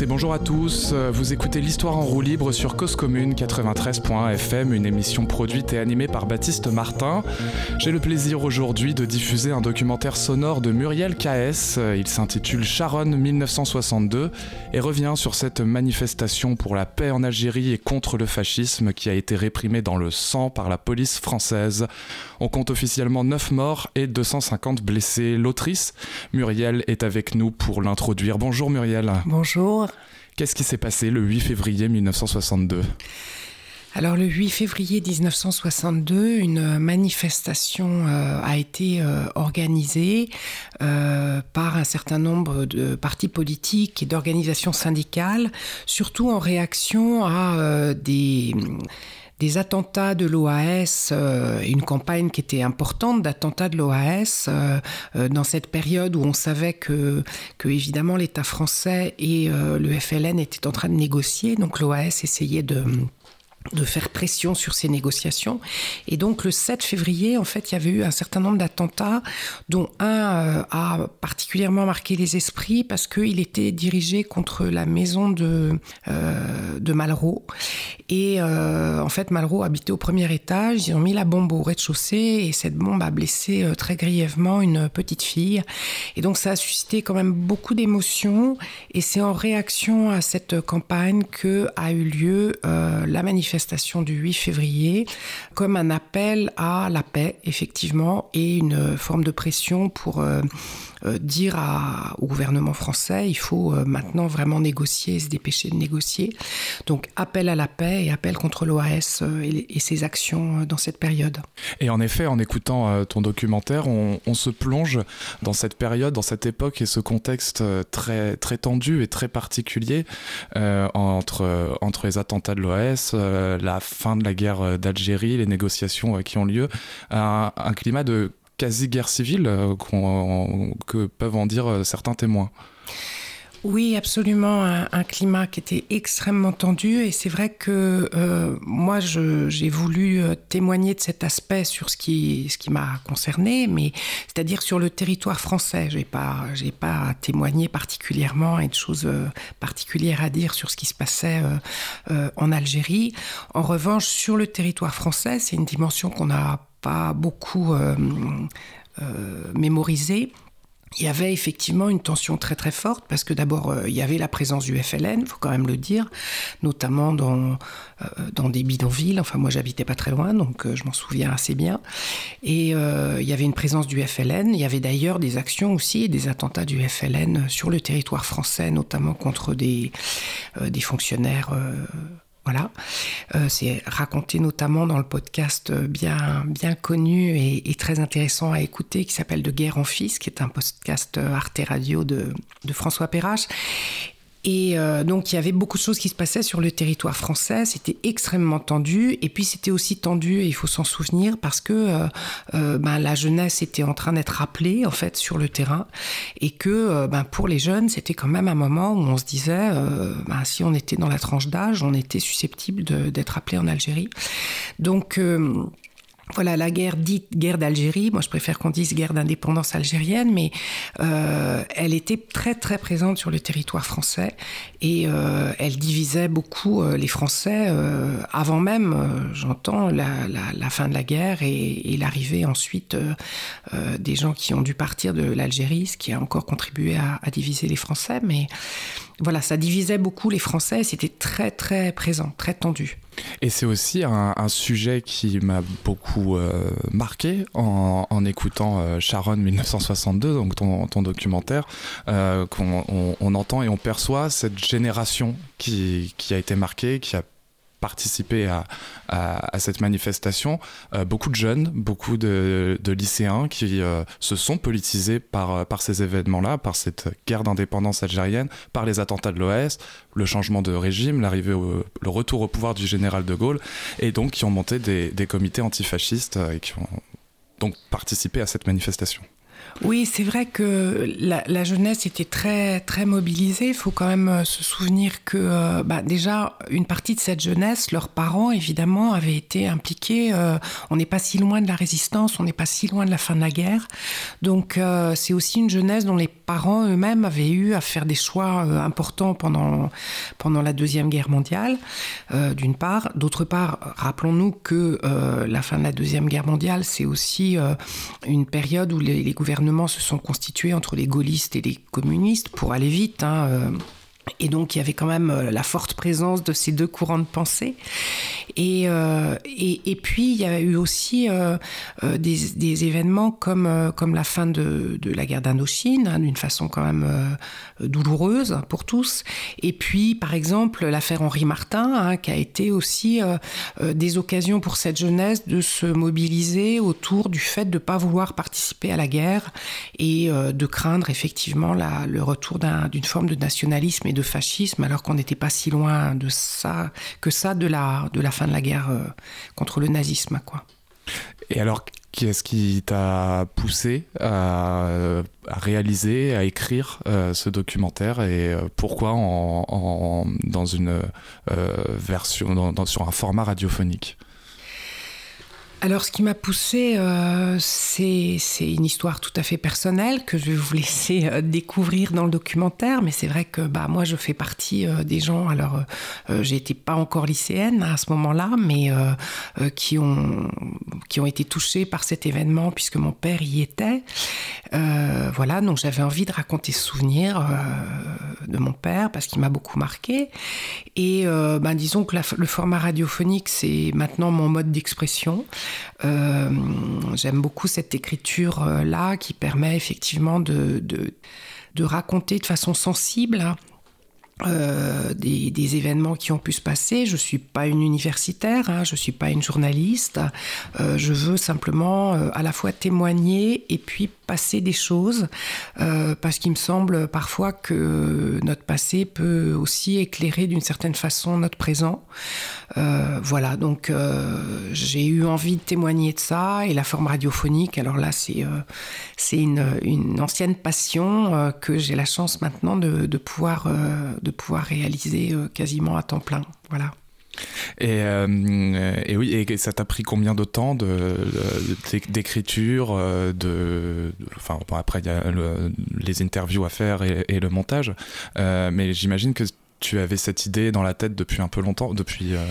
bonjour à tous. Vous écoutez l'histoire en roue libre sur Cause Commune 93.fm, une émission produite et animée par Baptiste Martin. J'ai le plaisir aujourd'hui de diffuser un documentaire sonore de Muriel K.S. Il s'intitule Charonne 1962 et revient sur cette manifestation pour la paix en Algérie et contre le fascisme qui a été réprimée dans le sang par la police française. On compte officiellement 9 morts et 250 blessés. L'autrice, Muriel, est avec nous pour l'introduire. Bonjour Muriel. Bonjour. Qu'est-ce qui s'est passé le 8 février 1962 alors le 8 février 1962, une manifestation euh, a été euh, organisée euh, par un certain nombre de partis politiques et d'organisations syndicales, surtout en réaction à des des attentats de l'OAS, euh, une campagne qui était importante d'attentats de l'OAS euh, euh, dans cette période où on savait que, que évidemment l'État français et le FLN étaient en train de négocier. Donc l'OAS essayait de de faire pression sur ces négociations. Et donc le 7 février, en fait, il y avait eu un certain nombre d'attentats, dont un euh, a particulièrement marqué les esprits parce qu'il était dirigé contre la maison de, euh, de Malraux. Et euh, en fait, Malraux habitait au premier étage, ils ont mis la bombe au rez-de-chaussée et cette bombe a blessé très grièvement une petite fille. Et donc ça a suscité quand même beaucoup d'émotions et c'est en réaction à cette campagne que a eu lieu la manifestation manifestation du 8 février comme un appel à la paix, effectivement, et une forme de pression pour euh, euh, dire au gouvernement français, il faut euh, maintenant vraiment négocier, se dépêcher de négocier. Donc appel à la paix et appel contre l'OAS et, ses actions dans cette période. Et en effet, en écoutant ton documentaire, on, se plonge dans cette période, dans cette époque et ce contexte très, très tendu et très particulier entre, entre les attentats de l'OAS, la fin de la guerre euh, d'Algérie, les négociations euh, qui ont lieu, un, un climat de quasi-guerre civile que peuvent en dire certains témoins. Oui, absolument, un, climat qui était extrêmement tendu et c'est vrai que euh, moi j'ai voulu euh, témoigner de cet aspect sur ce qui ce qui m'a concerné, mais c'est-à-dire sur le territoire français. J'ai pas j'ai pas témoigné particulièrement et de choses euh, particulières à dire sur ce qui se passait en Algérie. En revanche, sur le territoire français, c'est une dimension qu'on n'a pas beaucoup mémorisée il y avait effectivement une tension très très forte parce que d'abord euh, il y avait la présence du FLN, faut quand même le dire, notamment dans, euh, dans des bidonvilles. Enfin moi j'habitais pas très loin donc euh, je m'en souviens assez bien. Et il y avait une présence du FLN. Il y avait d'ailleurs des actions aussi, des attentats du FLN sur le territoire français, notamment contre des, des fonctionnaires voilà, euh, c'est raconté notamment dans le podcast bien bien connu et, très intéressant à écouter qui s'appelle De guerre en fils, qui est un podcast Arte Radio de François Perrache et euh, donc il y avait beaucoup de choses qui se passaient sur le territoire français, c'était extrêmement tendu, et puis c'était aussi tendu, et il faut s'en souvenir, parce que euh, euh, ben, la jeunesse était en train d'être appelée en fait sur le terrain, et que ben, pour les jeunes c'était quand même un moment où on se disait, ben, si on était dans la tranche d'âge, on était susceptible d'être appelé en Algérie. Donc voilà, la guerre dite guerre d'Algérie, moi je préfère qu'on dise guerre d'indépendance algérienne, mais euh, elle était très très présente sur le territoire français et euh, elle divisait beaucoup euh, les Français avant même, j'entends, la, fin de la guerre et, l'arrivée ensuite des gens qui ont dû partir de l'Algérie, ce qui a encore contribué à, diviser les Français, mais voilà, ça divisait beaucoup les Français, c'était très très présent, très tendu. Et c'est aussi un, sujet qui m'a beaucoup euh, marqué en, écoutant euh, Sharon 1962, donc ton, documentaire, euh, qu'on on, entend et on perçoit cette génération qui, a été marquée, qui a participé à, cette manifestation, euh, beaucoup de jeunes, beaucoup de, lycéens qui euh, se sont politisés par, euh, par ces événements-là, par cette guerre d'indépendance algérienne, par les attentats de l'OS, le changement de régime, l'arrivée, le retour au pouvoir du général de Gaulle, et donc qui ont monté des, des comités antifascistes et qui ont donc participé à cette manifestation. Oui, c'est vrai que la, jeunesse était très très mobilisée. Il faut quand même euh, se souvenir que euh, bah, déjà une partie de cette jeunesse, leurs parents évidemment avaient été impliqués. Euh, on n'est pas si loin de la résistance, on n'est pas si loin de la fin de la guerre. Donc c'est aussi une jeunesse dont les parents eux-mêmes avaient eu à faire des choix importants pendant pendant la deuxième guerre mondiale, d'une part. D'autre part, rappelons-nous que la fin de la deuxième guerre mondiale, c'est aussi une période où les, les gouvernements se sont constitués entre les gaullistes et les communistes pour aller vite. Hein, euh, et donc il y avait quand même euh, la forte présence de ces deux courants de pensée. Et, euh, et, puis il y a eu aussi euh, des, événements comme, comme la fin de, de la guerre d'Indochine, hein, d'une façon quand même douloureuse pour tous. Et puis par exemple l'affaire Henri Martin, hein, qui a été aussi des occasions pour cette jeunesse de se mobiliser autour du fait de ne pas vouloir participer à la guerre et de craindre effectivement la, le retour d'une forme de nationalisme de fascisme, alors qu'on n'était pas si loin de ça que ça de la, de la fin de la guerre euh, contre le nazisme. Quoi. Et alors, qu'est-ce qui t'a poussé à, réaliser, à écrire euh, ce documentaire et euh, pourquoi en, dans une version, sur un format radiophonique? Alors, ce qui m'a poussé, euh, c'est une histoire tout à fait personnelle que je vais vous laisser euh, découvrir dans le documentaire. Mais c'est vrai que bah, moi, je fais partie euh, des gens. Alors, j'étais pas encore lycéenne à ce moment-là, mais qui, ont, qui ont été touchés par cet événement puisque mon père y était. voilà, donc j'avais envie de raconter ce souvenir de mon père parce qu'il m'a beaucoup marqué. Et ben, disons que le format radiophonique, c'est maintenant mon mode d'expression. Euh, j'aime beaucoup cette écriture-là qui permet effectivement de, raconter de façon sensible euh, des, événements qui ont pu se passer. Je ne suis pas une universitaire, hein, je ne suis pas une journaliste. Euh, je veux simplement à la fois témoigner et puis passer des choses, euh, parce qu'il me semble parfois que notre passé peut aussi éclairer d'une certaine façon notre présent. Euh, voilà, donc euh, j'ai eu envie de témoigner de ça, et la forme radiophonique, alors là, c'est c'est une, une, ancienne passion que j'ai la chance maintenant de, de pouvoir, de pouvoir réaliser quasiment à temps plein. Voilà. Et, euh, et, oui, et ça t'a pris combien de temps d'écriture, de, de, enfin après il y a les interviews à faire et, le montage, euh, mais j'imagine que tu avais cette idée dans la tête depuis un peu longtemps, depuis euh,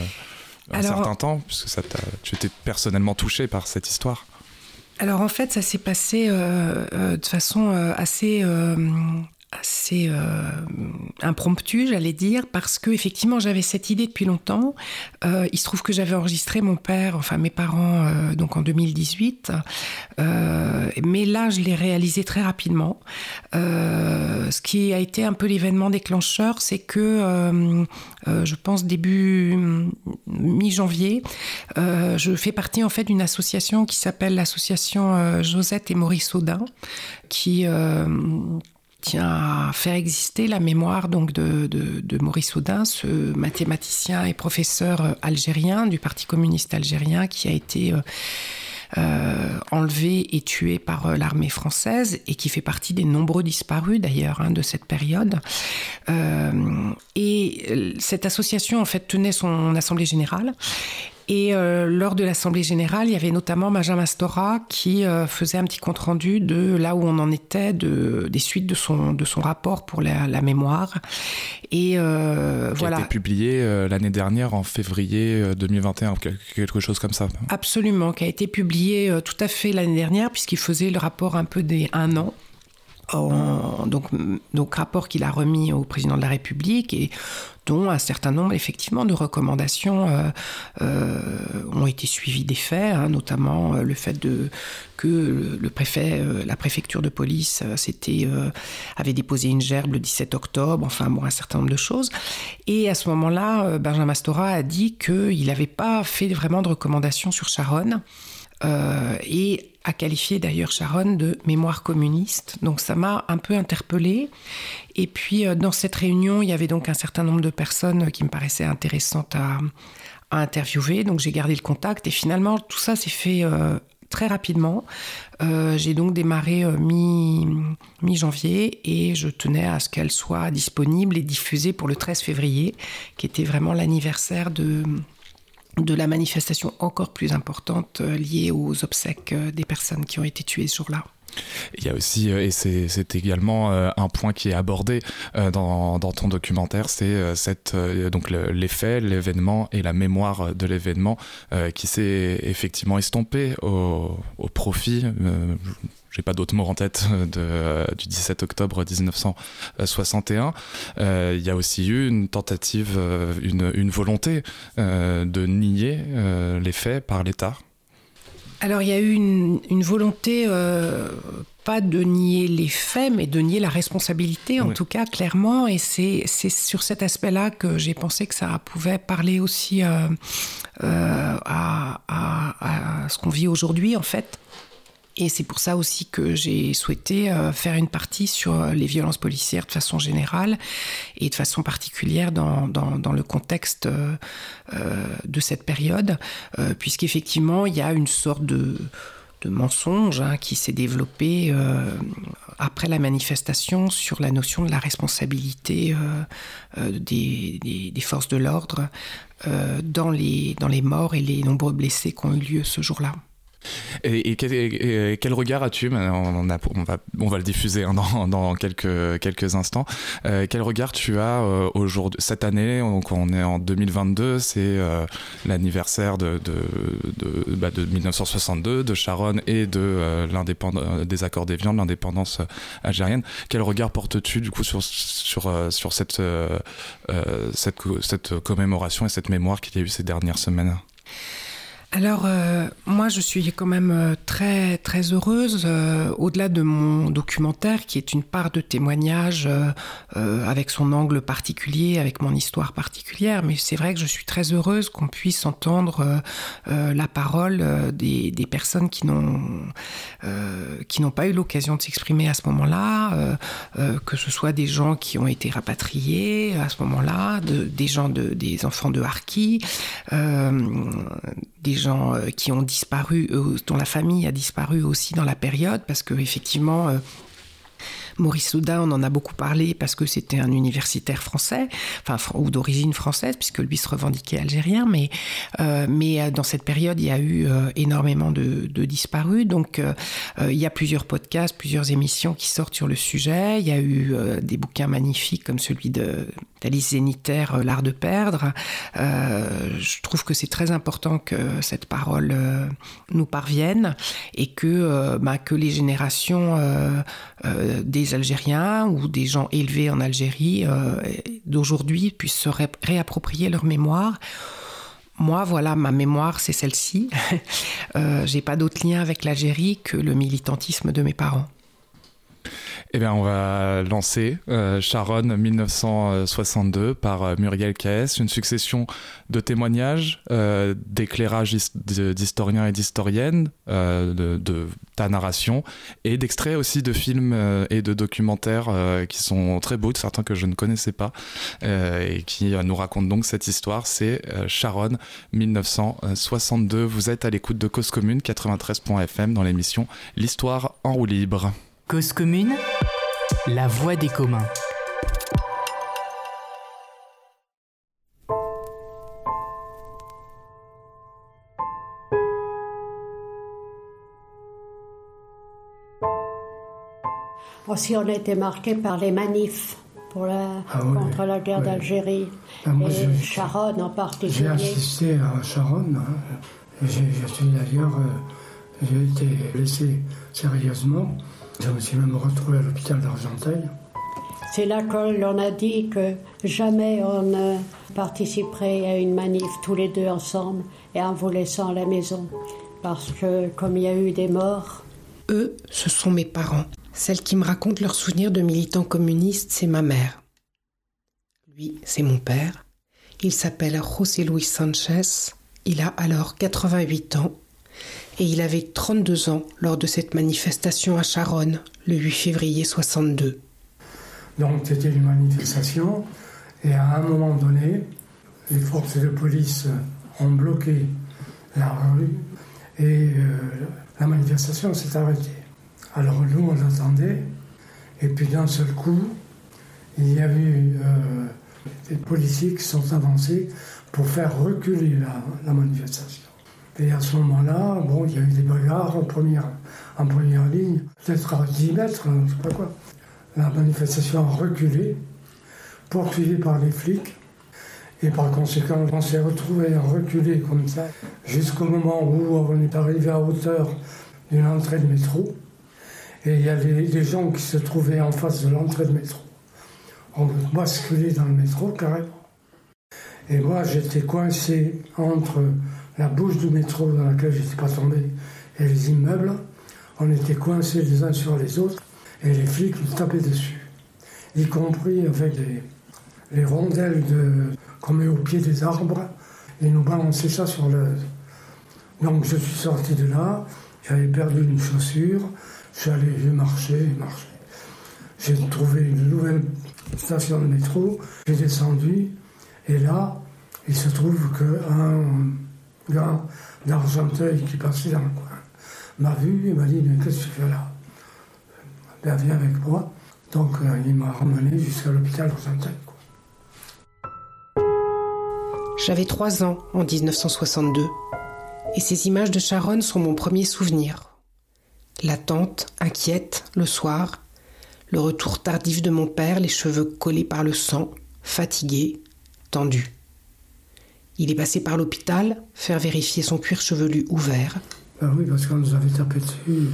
un certain temps, puisque ça tu étais personnellement touché par cette histoire. Alors en fait, ça s'est passé de façon assez assez euh, impromptu, j'allais dire, parce que effectivement j'avais cette idée depuis longtemps. Euh, il se trouve que j'avais enregistré mon père, enfin mes parents, euh, donc en 2018, mais là je l'ai réalisé très rapidement. ce qui a été un peu l'événement déclencheur, c'est que je pense début mi-janvier, je fais partie en fait d'une association qui s'appelle l'association Josette et Maurice Audin, qui tient à faire exister la mémoire donc de, Maurice Audin, ce mathématicien et professeur euh, algérien du Parti communiste algérien qui a été euh, euh, enlevé et tué par l'armée française et qui fait partie des nombreux disparus d'ailleurs hein, de cette période. et cette association en fait tenait son assemblée générale et euh, lors de l'Assemblée générale, il y avait notamment Benjamin Stora qui euh, faisait un petit compte-rendu de là où on en était, de, des suites de son, de son rapport pour la, mémoire. Et euh, qui a été publié l'année dernière, en février 2021, quelque chose comme ça. Absolument, qui a été publié tout à fait l'année dernière, puisqu'il faisait le rapport un peu des un an donc, donc rapport qu'il a remis au président de la République et dont un certain nombre effectivement de recommandations euh, euh, ont été suivies des faits, hein, notamment euh, le fait que la préfecture de police avait déposé une gerbe le 17 octobre, enfin bon, un certain nombre de choses. Et à ce moment-là, Benjamin Mastora a dit qu'il n'avait pas fait vraiment de recommandations sur Charonne. et a qualifié d'ailleurs Sharon de mémoire communiste. Donc ça m'a un peu interpellée. Et puis euh, dans cette réunion, il y avait donc un certain nombre de personnes qui me paraissaient intéressantes à, interviewer. Donc j'ai gardé le contact et finalement tout ça s'est fait euh, très rapidement. J'ai donc démarré mi-janvier et je tenais à ce qu'elle soit disponible et diffusée pour le 13 février, qui était vraiment l'anniversaire de, de la manifestation encore plus importante liée aux obsèques des personnes qui ont été tuées ce jour-là. Il y a aussi, euh, et c'est également euh, un point qui est abordé euh, dans, ton documentaire, c'est l'effet, l'événement et la mémoire de l'événement qui s'est effectivement estompé au, profit. j'ai pas d'autres mots en tête du 17 octobre 1961. il y a aussi eu une tentative, une, une volonté de nier les faits par l'État alors il y a eu une, volonté, euh, pas de nier les faits, mais de nier la responsabilité, en tout cas clairement. Et c'est sur cet aspect-là que j'ai pensé que ça pouvait parler aussi euh, euh, à, à, ce qu'on vit aujourd'hui, en fait. Et c'est pour ça aussi que j'ai souhaité euh, faire une partie sur euh, les violences policières de façon générale et de façon particulière dans, le contexte euh, de cette période, puisqu'effectivement, il y a une sorte de, mensonge hein, qui s'est développé après la manifestation sur la notion de la responsabilité des, forces de l'ordre dans les morts et les nombreux blessés qui ont eu lieu ce jour-là. Et, quel, regard as-tu on, va, le diffuser hein, dans, quelques, instants. Euh, quel regard tu as euh, aujourd'hui, cette année? Donc On est en 2022, c'est euh, l'anniversaire de, de, 1962, bah, de Sharon et de des accords d'Évian, de l'indépendance algérienne. Quel regard portes-tu du coup sur, cette, cette commémoration et cette mémoire qu'il y a eu ces dernières semaines? Alors, euh, moi, je suis quand même euh, très, très heureuse, euh, au-delà de mon documentaire, qui est une part de témoignage avec son angle particulier, avec mon histoire particulière, mais c'est vrai que je suis très heureuse qu'on puisse entendre la parole des, des, personnes qui n'ont pas eu l'occasion de s'exprimer à ce moment-là, que ce soit des gens qui ont été rapatriés à ce moment-là, de, des gens de, des enfants de Harki, des gens euh, qui ont disparu, euh, dont la famille a disparu aussi dans la période, parce que effectivement, euh, Maurice Souda, on en a beaucoup parlé parce que c'était un universitaire français, enfin, ou d'origine française, puisque lui se revendiquait algérien, mais, mais dans cette période, il y a eu énormément de, disparus. Donc, il y a plusieurs podcasts, plusieurs émissions qui sortent sur le sujet. Il y a eu des bouquins magnifiques comme celui de d'Alice Zénitaire, L'art de perdre. je trouve que c'est très important que cette parole nous parvienne et que, bah, que les générations des Algériens ou des gens élevés en Algérie euh, d'aujourd'hui puissent se réapproprier leur mémoire. Moi, voilà, ma mémoire, c'est celle-ci. euh, J'ai pas d'autre lien avec l'Algérie que le militantisme de mes parents. Eh bien, on va lancer euh, Sharon 1962 par euh, Muriel K.S., une succession de témoignages, euh, d'éclairages d'historiens et d'historiennes, de, ta narration, et d'extraits aussi de films et de documentaires qui sont très beaux, certains que je ne connaissais pas, et qui nous racontent donc cette histoire. C'est Sharon 1962. Vous êtes à l'écoute de Cause Commune 93.fm dans l'émission L'Histoire en roue libre. Cause commune, la voix des communs. Aussi, on a été marqué par les manifs pour la, ah contre la guerre d'Algérie. Ben, et Sharon en particulier. J'ai assisté à Sharon. Hein. J'ai d'ailleurs, euh, j'ai été blessé sérieusement. Je me suis même retrouvé à l'hôpital d'Argenteuil. C'est là qu'on a dit que jamais on ne participerait à une manif tous les deux ensemble et en vous laissant à la maison. Parce que comme il y a eu des morts... Eux, ce sont mes parents. Celle qui me raconte leurs souvenirs de militants communistes, c'est ma mère. Lui, c'est mon père. Il s'appelle José Luis Sanchez. Il a alors 88 ans et il avait 32 ans lors de cette manifestation à Charonne le 8 février 62. Donc c'était une manifestation et à un moment donné, les forces de police ont bloqué la rue et euh, la manifestation s'est arrêtée. Alors nous, on attendait, et puis d'un seul coup, il y a eu euh, des policiers qui sont avancés pour faire reculer la, manifestation. Et à ce moment-là, bon, il y a eu des bagarres en première, en première ligne, peut-être à 10 mètres, je ne sais pas quoi. La manifestation a reculé, poursuivie par les flics. Et par conséquent, on s'est retrouvé reculé comme ça, jusqu'au moment où on est arrivé à hauteur d'une entrée de métro. Et il y avait des gens qui se trouvaient en face de l'entrée de métro. On basculé dans le métro carrément. Et moi, j'étais coincé entre la bouche du métro dans laquelle je n'étais pas tombé et les immeubles. On était coincés les uns sur les autres et les flics nous tapaient dessus, y compris avec les rondelles de, qu'on met au pied des arbres et nous balancer ça sur le. Donc je suis sorti de là, j'avais perdu une chaussure, j'allais, j'ai marché, marché. J'ai trouvé une nouvelle station de métro, j'ai descendu, et là, il se trouve qu'un d'Argenteuil qui passait dans le coin m'a vu et m'a dit qu'est-ce que tu fais là? Ben viens avec moi. Donc euh, il m'a ramené jusqu'à l'hôpital d'Argenteuil. J'avais trois ans en 1962 et ces images de Sharon sont mon premier souvenir. L'attente, inquiète, le soir, le retour tardif de mon père, les cheveux collés par le sang, fatigué, tendu. Il est passé par l'hôpital, faire vérifier son cuir chevelu ouvert. Ah oui, parce qu'on nous avait tapé dessus.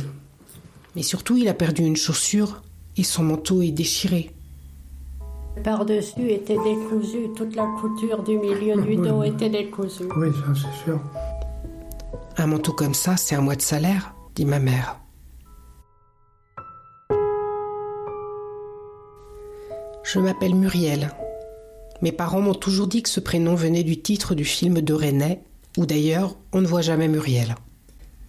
Mais surtout, il a perdu une chaussure et son manteau est déchiré. Par-dessus était décousu, toute la couture du milieu du dos était décousue. Oui, ça c'est sûr. Un manteau comme ça, c'est un mois de salaire, dit ma mère. Je m'appelle Muriel. Mes parents m'ont toujours dit que ce prénom venait du titre du film de René, où d'ailleurs on ne voit jamais Muriel.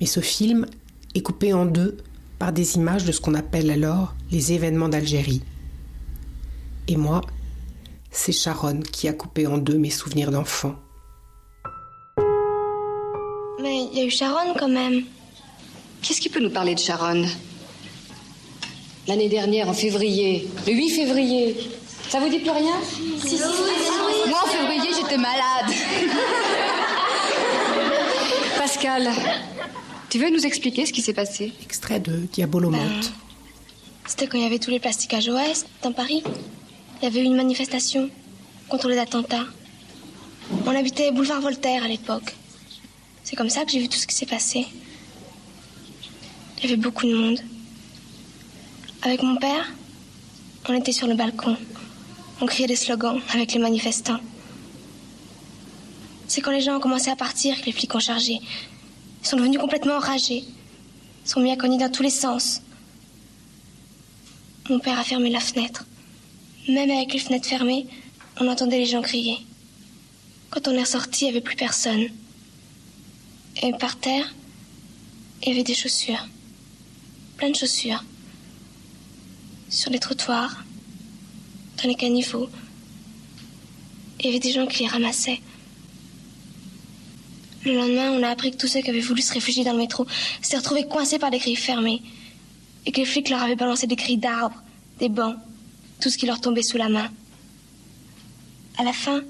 Mais ce film est coupé en deux par des images de ce qu'on appelle alors les événements d'Algérie. Et moi, c'est Sharon qui a coupé en deux mes souvenirs d'enfant. Mais il y a eu Sharon quand même. Qu'est-ce qui peut nous parler de Sharon? L'année dernière, en février, le 8 février. Ça vous dit plus rien si, si, si, Moi, en février, j'étais malade. Pascal, tu veux nous expliquer ce qui s'est passé Extrait de Diabolomonte. Ben, c'était quand il y avait tous les plastiques OS dans Paris. Il y avait eu une manifestation contre les attentats. On habitait boulevard Voltaire à l'époque. C'est comme ça que j'ai vu tout ce qui s'est passé. Il y avait beaucoup de monde. Avec mon père, on était sur le balcon. On criait des slogans avec les manifestants. C'est quand les gens ont commencé à partir que les flics ont chargé. Ils sont devenus complètement enragés. Ils sont mis à cogner dans tous les sens. Mon père a fermé la fenêtre. Même avec les fenêtres fermées, on entendait les gens crier. Quand on est ressorti, il n'y avait plus personne. Et par terre, il y avait des chaussures. Plein de chaussures. Sur les trottoirs, dans les caniveaux. Il y avait des gens qui les ramassaient. Le lendemain, on a appris que tous ceux qui avaient voulu se réfugier dans le métro s'étaient retrouvés coincés par des grilles fermées. Et que les flics leur avaient balancé des grilles d'arbres, des bancs, tout ce qui leur tombait sous la main. À la fin,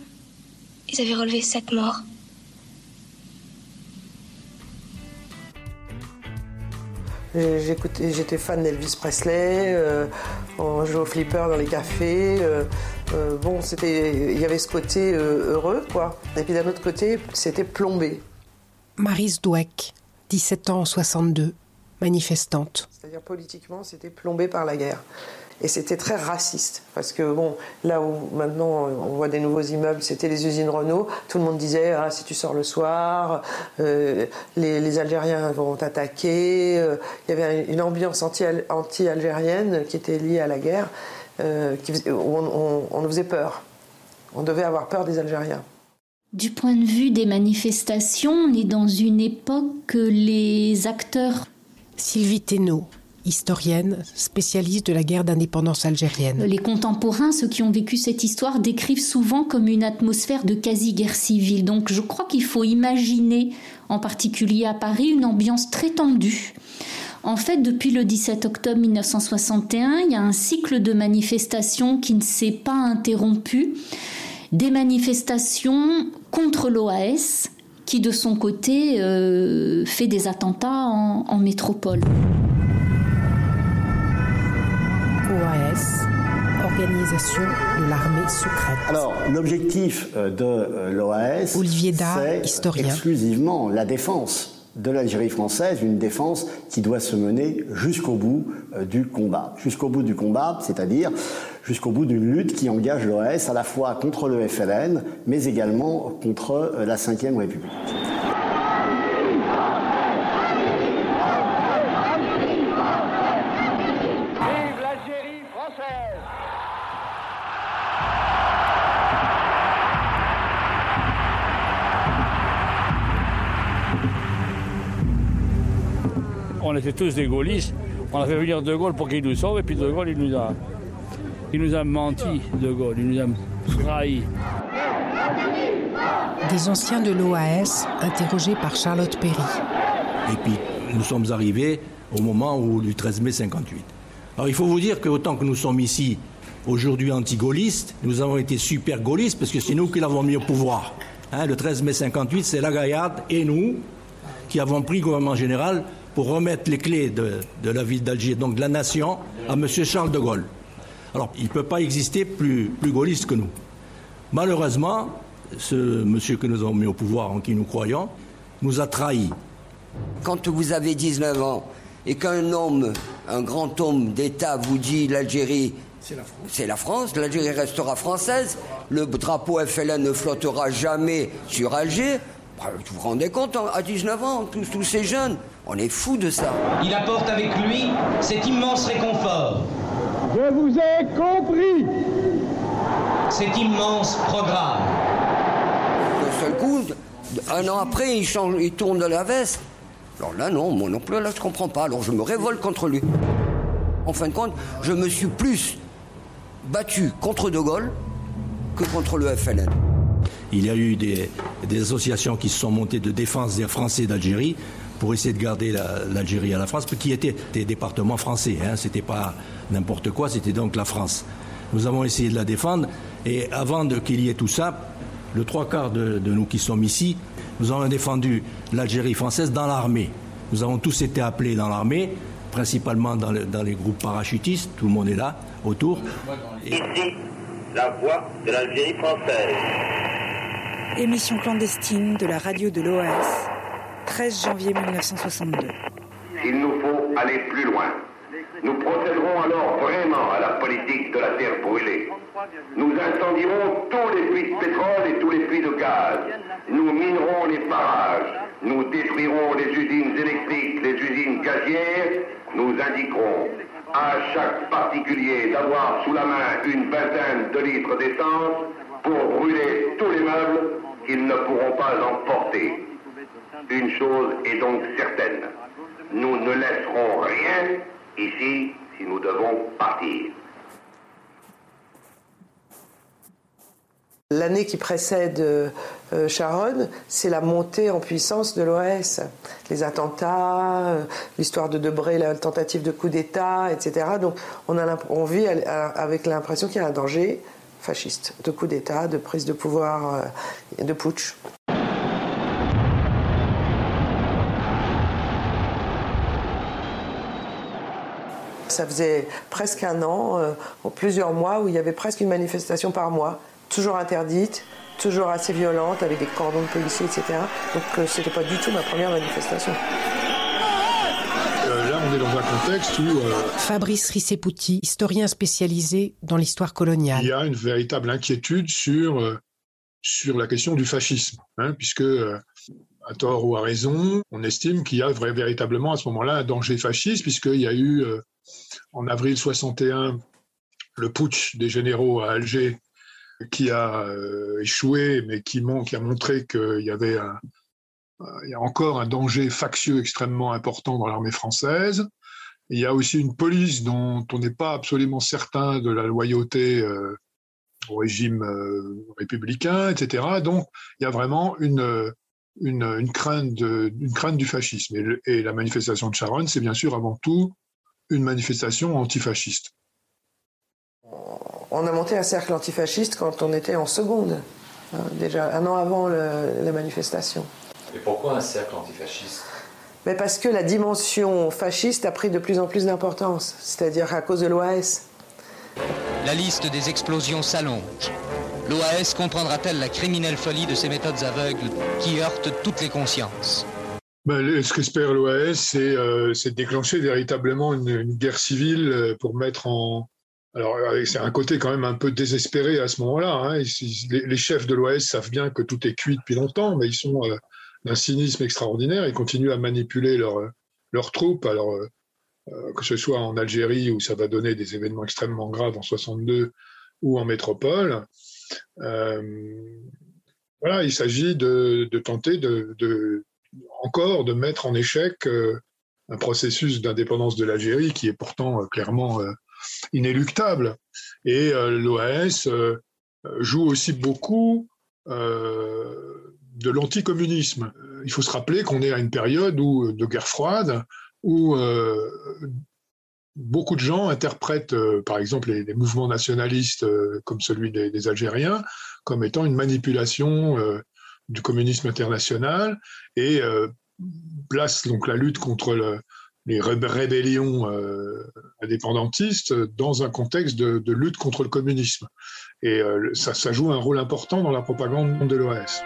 ils avaient relevé sept morts. J'étais fan d'Elvis Presley, euh, on jouait au flipper dans les cafés. Euh, euh, bon, c'était, il y avait ce côté heureux, quoi. Et puis d'un autre côté, c'était plombé. Marise Douek, 17 ans en 62, manifestante. C'est-à-dire politiquement, c'était plombé par la guerre. Et c'était très raciste, parce que bon, là où maintenant on voit des nouveaux immeubles, c'était les usines Renault, tout le monde disait ah, si tu sors le soir, euh, les, Algériens vont t'attaquer. Euh, il y avait une ambiance anti-algérienne qui était liée à la guerre, euh, qui, où on, on nous faisait peur. On devait avoir peur des Algériens. Du point de vue des manifestations, on est dans une époque que les acteurs. Sylvie Thénault, historienne, spécialiste de la guerre d'indépendance algérienne. Les contemporains, ceux qui ont vécu cette histoire, décrivent souvent comme une atmosphère de quasi-guerre civile. Donc je crois qu'il faut imaginer, en particulier à Paris, une ambiance très tendue. En fait, depuis le 17 octobre 1961, il y a un cycle de manifestations qui ne s'est pas interrompu. Des manifestations contre l'OAS, qui de son côté euh, fait des attentats en, métropole. Organisation de l'armée secrète. Alors, l'objectif euh, de euh, l'OAS, c'est exclusivement la défense de l'Algérie française, une défense qui doit se mener jusqu'au bout du combat. Jusqu'au bout du combat, c'est-à-dire jusqu'au bout d'une lutte qui engage l'OAS à la fois contre le FLN, mais également contre la Ve République. Tous des gaullistes. On a fait venir De Gaulle pour qu'il nous sauve, et puis De Gaulle, il nous a, il nous a menti, De Gaulle, il nous a trahi. Des anciens de l'OAS interrogés par Charlotte Perry. Et puis nous sommes arrivés au moment où du 13 mai 58. Alors il faut vous dire que autant que nous sommes ici aujourd'hui anti-gaullistes, nous avons été super gaullistes parce que c'est nous qui l'avons mis au pouvoir. Hein, le 13 mai 58, c'est la Gaillarde et nous qui avons pris gouvernement général pour remettre les clés de, la ville d'Alger, donc de la nation, à M. Charles de Gaulle. Alors, il ne peut pas exister plus, plus gaulliste que nous. Malheureusement, ce monsieur que nous avons mis au pouvoir, en qui nous croyons, nous a trahis. Quand vous avez 19 ans et qu'un homme, un grand homme d'État vous dit l'Algérie, c'est la France, l'Algérie restera française, le drapeau FLN ne flottera jamais sur Alger, bah, vous vous rendez compte, hein, à 19 ans, tous, tous ces jeunes, on est fous de ça. Il apporte avec lui cet immense réconfort. Je vous ai compris. Cet immense programme. D'un seul coup, un an après, il, change, il tourne de la veste. Alors là, non, moi non plus, là, je comprends pas. Alors je me révolte contre lui. En fin de compte, je me suis plus battu contre De Gaulle que contre le FLN. Il y a eu des, associations qui se sont montées de défense des Français d'Algérie pour essayer de garder l'Algérie à la France, qui étaient des départements français. Hein, c'était pas n'importe quoi, c'était donc la France. Nous avons essayé de la défendre, et avant qu'il y ait tout ça, le trois quarts de, nous qui sommes ici, nous avons défendu l'Algérie française dans l'armée. Nous avons tous été appelés dans l'armée, principalement dans, les groupes parachutistes, tout le monde est là, autour. Ici, la voix de l'Algérie française. Émission clandestine de la radio de l'OAS, 13 janvier 1962. Il nous faut aller plus loin. Nous procéderons alors vraiment à la politique de la terre brûlée. Nous incendierons tous les puits de pétrole et tous les puits de gaz. Nous minerons les barrages. Nous détruirons les usines électriques, les usines gazières. Nous indiquerons à chaque particulier d'avoir sous la main une vingtaine de litres d'essence pour brûler tous les meubles qu'ils ne pourront pas emporter. Une chose est donc certaine, nous ne laisserons rien ici si nous devons partir. L'année qui précède euh, Sharon, c'est la montée en puissance de l'OS. Les attentats, euh, l'histoire de Debré, la tentative de coup d'État, etc. Donc on, vit avec l'impression qu'il y a un danger fasciste, de coup d'État, de prise de pouvoir, euh, de putsch. Ça faisait presque un an, euh, plusieurs mois, où il y avait presque une manifestation par mois, toujours interdite, toujours assez violente, avec des cordons de policiers, etc. Donc euh, c'était pas du tout ma première manifestation. Euh, là, on est dans un contexte où... Fabrice Rissepouti, historien spécialisé dans l'histoire coloniale. Il y a une véritable inquiétude sur, sur la question du fascisme, hein, puisque à tort ou à raison, on estime qu'il y a véritablement à ce moment-là un danger fasciste, puisqu'il y a eu en avril 61 le putsch des généraux à Alger qui a euh, échoué, mais qui, a montré qu'il y avait a encore un danger factieux extrêmement important dans l'armée française. Il y a aussi une police dont on n'est pas absolument certain de la loyauté euh, au régime euh, républicain, etc. Donc, il y a vraiment une, crainte, du fascisme. Et, la manifestation de Charonne, c'est bien sûr avant tout une manifestation antifasciste. On a monté un cercle antifasciste quand on était en seconde, hein, déjà un an avant la manifestation. Et pourquoi un cercle antifasciste? Mais Parce que la dimension fasciste a pris de plus en plus d'importance, c'est-à-dire à cause de l'OAS. La liste des explosions s'allonge. L'OAS comprendra-t-elle la criminelle folie de ces méthodes aveugles qui heurtent toutes les consciences? Ben, ce qu'espère l'OAS, euh, c'est déclencher véritablement une, guerre civile euh, pour mettre en. Alors, c'est un côté quand même un peu désespéré à ce moment-là. Hein. Les, chefs de l'OAS savent bien que tout est cuit depuis longtemps, mais ils sont euh, d'un cynisme extraordinaire. Ils continuent à manipuler leurs troupes. Alors, que ce soit en Algérie où ça va donner des événements extrêmement graves en 62 ou en métropole. voilà, il s'agit de, tenter de, encore de mettre en échec euh, un processus d'indépendance de l'Algérie qui est pourtant euh, clairement euh, inéluctable. Et l'OAS joue aussi beaucoup de l'anticommunisme. Il faut se rappeler qu'on est à une période où, de guerre froide où beaucoup de gens interprètent, par exemple, les, mouvements nationalistes comme celui des, Algériens comme étant une manipulation du communisme international et euh, place donc la lutte contre les rébellions euh, indépendantistes dans un contexte de, lutte contre le communisme. Et euh, ça, ça, joue un rôle important dans la propagande de l'OAS.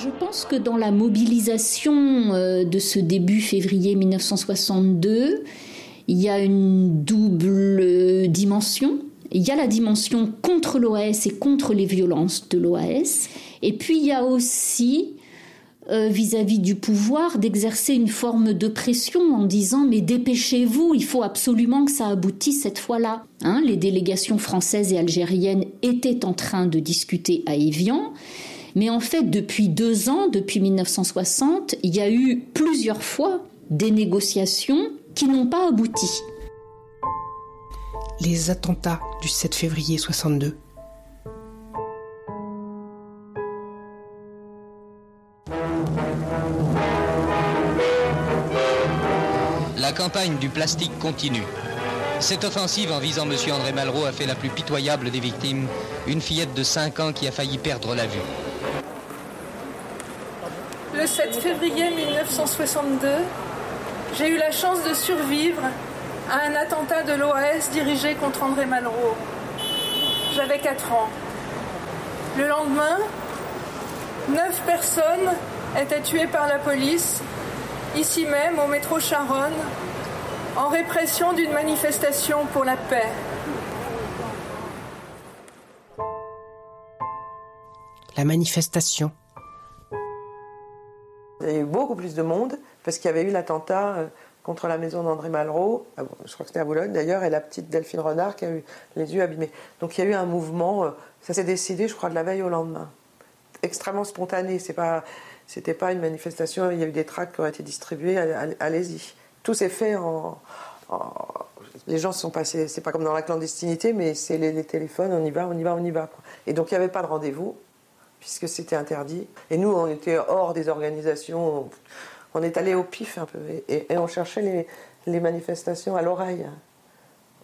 Je pense que dans la mobilisation de ce début février 1962, il y a une double dimension. Il y a la dimension contre l'OAS et contre les violences de l'OAS. Et puis il y a aussi euh, vis-à-vis du pouvoir d'exercer une forme de pression en disant mais dépêchez-vous, il faut absolument que ça aboutisse cette fois-là. Hein, les délégations françaises et algériennes étaient en train de discuter à Évian. Mais en fait, depuis deux ans, depuis 1960, il y a eu plusieurs fois des négociations qui n'ont pas abouti. Les attentats du 7 février 62. La campagne du plastique continue. Cette offensive en visant M. André Malraux a fait la plus pitoyable des victimes, une fillette de 5 ans qui a failli perdre la vue. Le 7 février 1962, j'ai eu la chance de survivre à un attentat de l'OAS dirigé contre André Malraux. J'avais 4 ans. Le lendemain, 9 personnes étaient tuées par la police, ici même au métro Charonne, en répression d'une manifestation pour la paix. La manifestation. Il y a eu beaucoup plus de monde parce qu'il y avait eu l'attentat euh, contre la maison d'André Malraux, je crois que c'était à Boulogne d'ailleurs, et la petite Delphine Renard qui a eu les yeux abîmés. Donc il y a eu un mouvement, euh, ça s'est décidé, je crois, de la veille au lendemain. Extrêmement spontané, c'est pas, c'était pas une manifestation, il y a eu des tracts qui ont été distribués, allez-y. Tout s'est fait en, Les gens sont passés, c'est pas comme dans la clandestinité, mais c'est les, téléphones, on y va, on y va, on y va. Et donc il n'y avait pas de rendez-vous, puisque c'était interdit. Et nous, on était hors des organisations on est allé au pif un peu et, on cherchait les, manifestations à l'oreille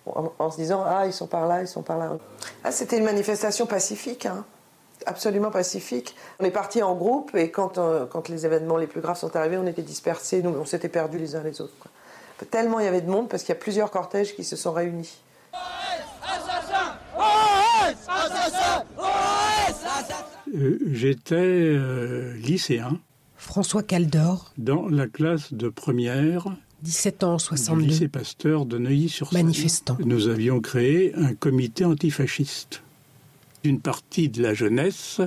en, se disant ah ils sont par là, ils sont par là. Ah, c'était une manifestation pacifique, hein. absolument pacifique. On est parti en groupe et quand, euh, quand les événements les plus graves sont arrivés, on était dispersés, nous on s'était perdus les uns les autres. Tellement il y avait de monde parce qu'il y a plusieurs cortèges qui se sont réunis. Euh, j'étais euh, lycéen François Caldor. Dans la classe de première. 17 ans, 62. Du lycée Pasteur de Neuilly-sur-Seine. Manifestant. Nous avions créé un comité antifasciste. Une partie de la jeunesse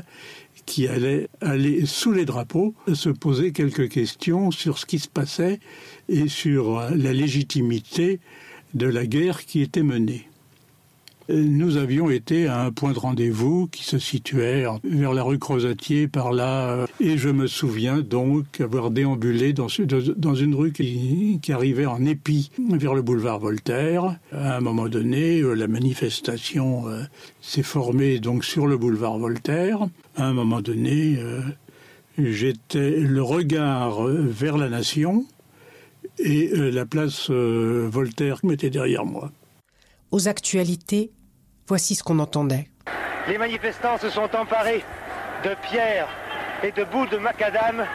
qui allait aller sous les drapeaux se poser quelques questions sur ce qui se passait et sur la légitimité de la guerre qui était menée. Nous avions été à un point de rendez-vous qui se situait vers la rue Crozatier par là. Et je me souviens donc avoir déambulé dans, une rue qui, qui, arrivait en épi vers le boulevard Voltaire. À un moment donné, euh, la manifestation euh, s'est formée donc sur le boulevard Voltaire. À un moment donné, euh, j'étais le regard vers la nation et la place Voltaire m'était derrière moi. Aux actualités, Voici ce qu'on entendait. Les manifestants se sont emparés de pierres et de bouts de macadam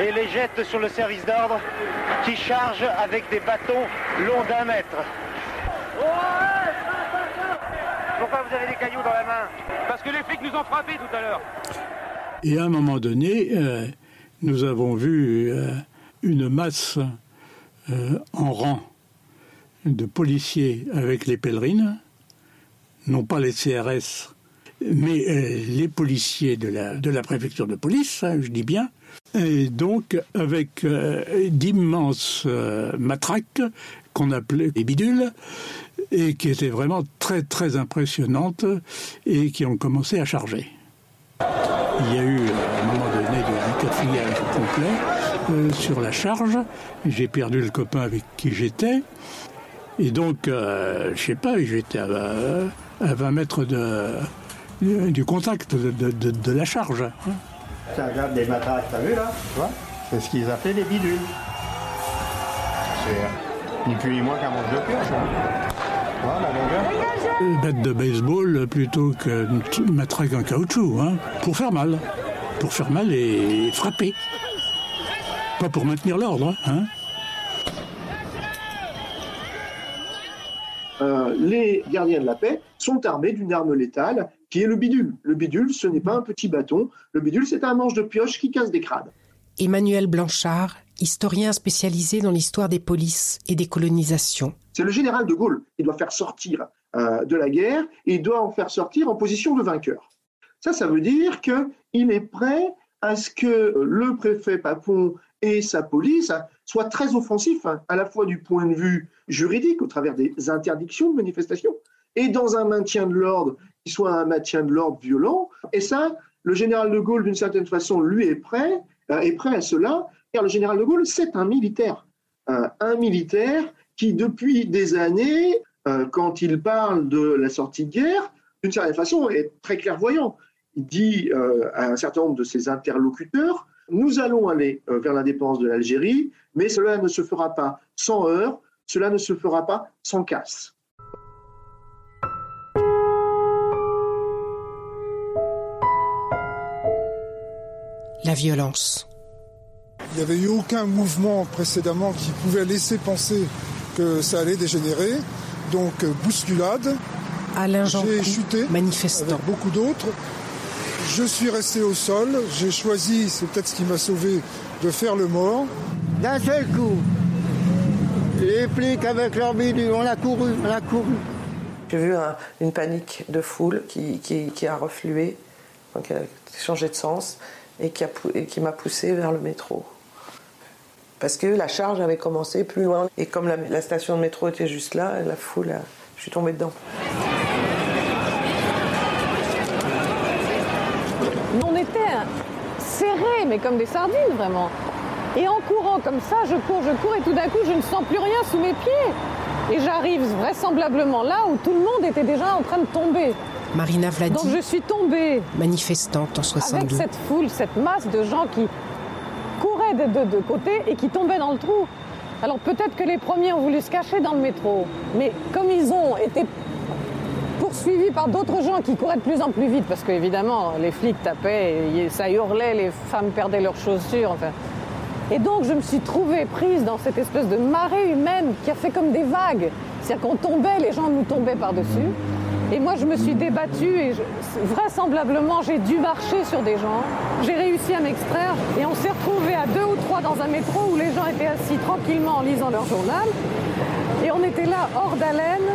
et les jettent sur le service d'ordre qui charge avec des bâtons longs d'un mètre. Pourquoi vous avez des cailloux dans la main Parce que les flics nous ont frappés tout à l'heure. Et à un moment donné, euh, nous avons vu euh, une masse euh, en rang de policiers avec les pèlerines non pas les CRS, mais euh, les policiers de la, de préfecture de police, hein, je dis bien, et donc avec euh, d'immenses euh, matraques qu'on appelait des bidules, et qui étaient vraiment très très impressionnantes, et qui ont commencé à charger. Il y a eu un moment donné un cafouillage complet sur la charge. J'ai perdu le copain avec qui j'étais. Et donc, je sais pas, j'étais à, à 20 mètres de, du contact de, la charge. Ça regarde des matraques, t'as vu là C'est ce qu'ils appelaient les bidules. C'est ni plus ni moins qu'un manche de pioche. Hein. Voilà la longueur. Une bête de baseball plutôt qu'une matraque en caoutchouc, hein, pour faire mal. Pour faire mal et frapper. Pas pour maintenir l'ordre. Hein. Euh, les gardiens de la paix sont armés d'une arme létale qui est le bidule. Le bidule, ce n'est pas un petit bâton. Le bidule, c'est un manche de pioche qui casse des crânes. Emmanuel Blanchard, historien spécialisé dans l'histoire des polices et des colonisations. C'est le général de Gaulle qui doit faire sortir euh, de la guerre et il doit en faire sortir en position de vainqueur. Ça, ça veut dire qu'il est prêt à ce que le préfet Papon et sa police soient très offensifs, hein, à la fois du point de vue juridique, au travers des interdictions de manifestation, et dans un maintien de l'ordre qui soit un maintien de l'ordre violent. Et ça, le général de Gaulle, d'une certaine façon, lui est prêt, euh, est prêt à cela, car le général de Gaulle, c'est un militaire. Euh, un militaire qui, depuis des années, euh, quand il parle de la sortie de guerre, d'une certaine façon, est très clairvoyant. Il dit à un certain nombre de ses interlocuteurs, nous allons aller vers l'indépendance de l'Algérie, mais cela ne se fera pas sans heurts, cela ne se fera pas sans casse. La violence. Il n'y avait eu aucun mouvement précédemment qui pouvait laisser penser que ça allait dégénérer. Donc bousculade. Alain J'ai chuté manifestant. Avec beaucoup d'autres. Je suis resté au sol. J'ai choisi, c'est peut-être ce qui m'a sauvé, de faire le mort. D'un seul coup, les flics avec leur bidule, on a couru, on a couru. J'ai vu une panique de foule qui, qui, a reflué, qui a changé de sens et qui, qui m'a poussé vers le métro. Parce que la charge avait commencé plus loin. Et comme la, station de métro était juste là, la foule, je suis tombée dedans. On était serrés, mais comme des sardines, vraiment. Et en courant comme ça, je cours, je cours, et tout d'un coup, je ne sens plus rien sous mes pieds. Et j'arrive vraisemblablement là où tout le monde était déjà en train de tomber. Marina Vladi. Donc je suis tombée. Manifestante en 72. Avec cette foule, cette masse de gens qui couraient de deux de côté et qui tombaient dans le trou. Alors peut-être que les premiers ont voulu se cacher dans le métro, mais comme ils ont été poursuivis par d'autres gens qui couraient de plus en plus vite, parce qu'évidemment les flics tapaient, ça hurlait, les femmes perdaient leurs chaussures, enfin, et donc je me suis trouvée prise dans cette espèce de marée humaine qui a fait comme des vagues. C'est-à-dire qu'on tombait, les gens nous tombaient par-dessus. Et moi je me suis débattue et vraisemblablement j'ai dû marcher sur des gens. J'ai réussi à m'extraire et on s'est retrouvés à deux ou trois dans un métro où les gens étaient assis tranquillement en lisant leur journal. Et on était là hors d'haleine.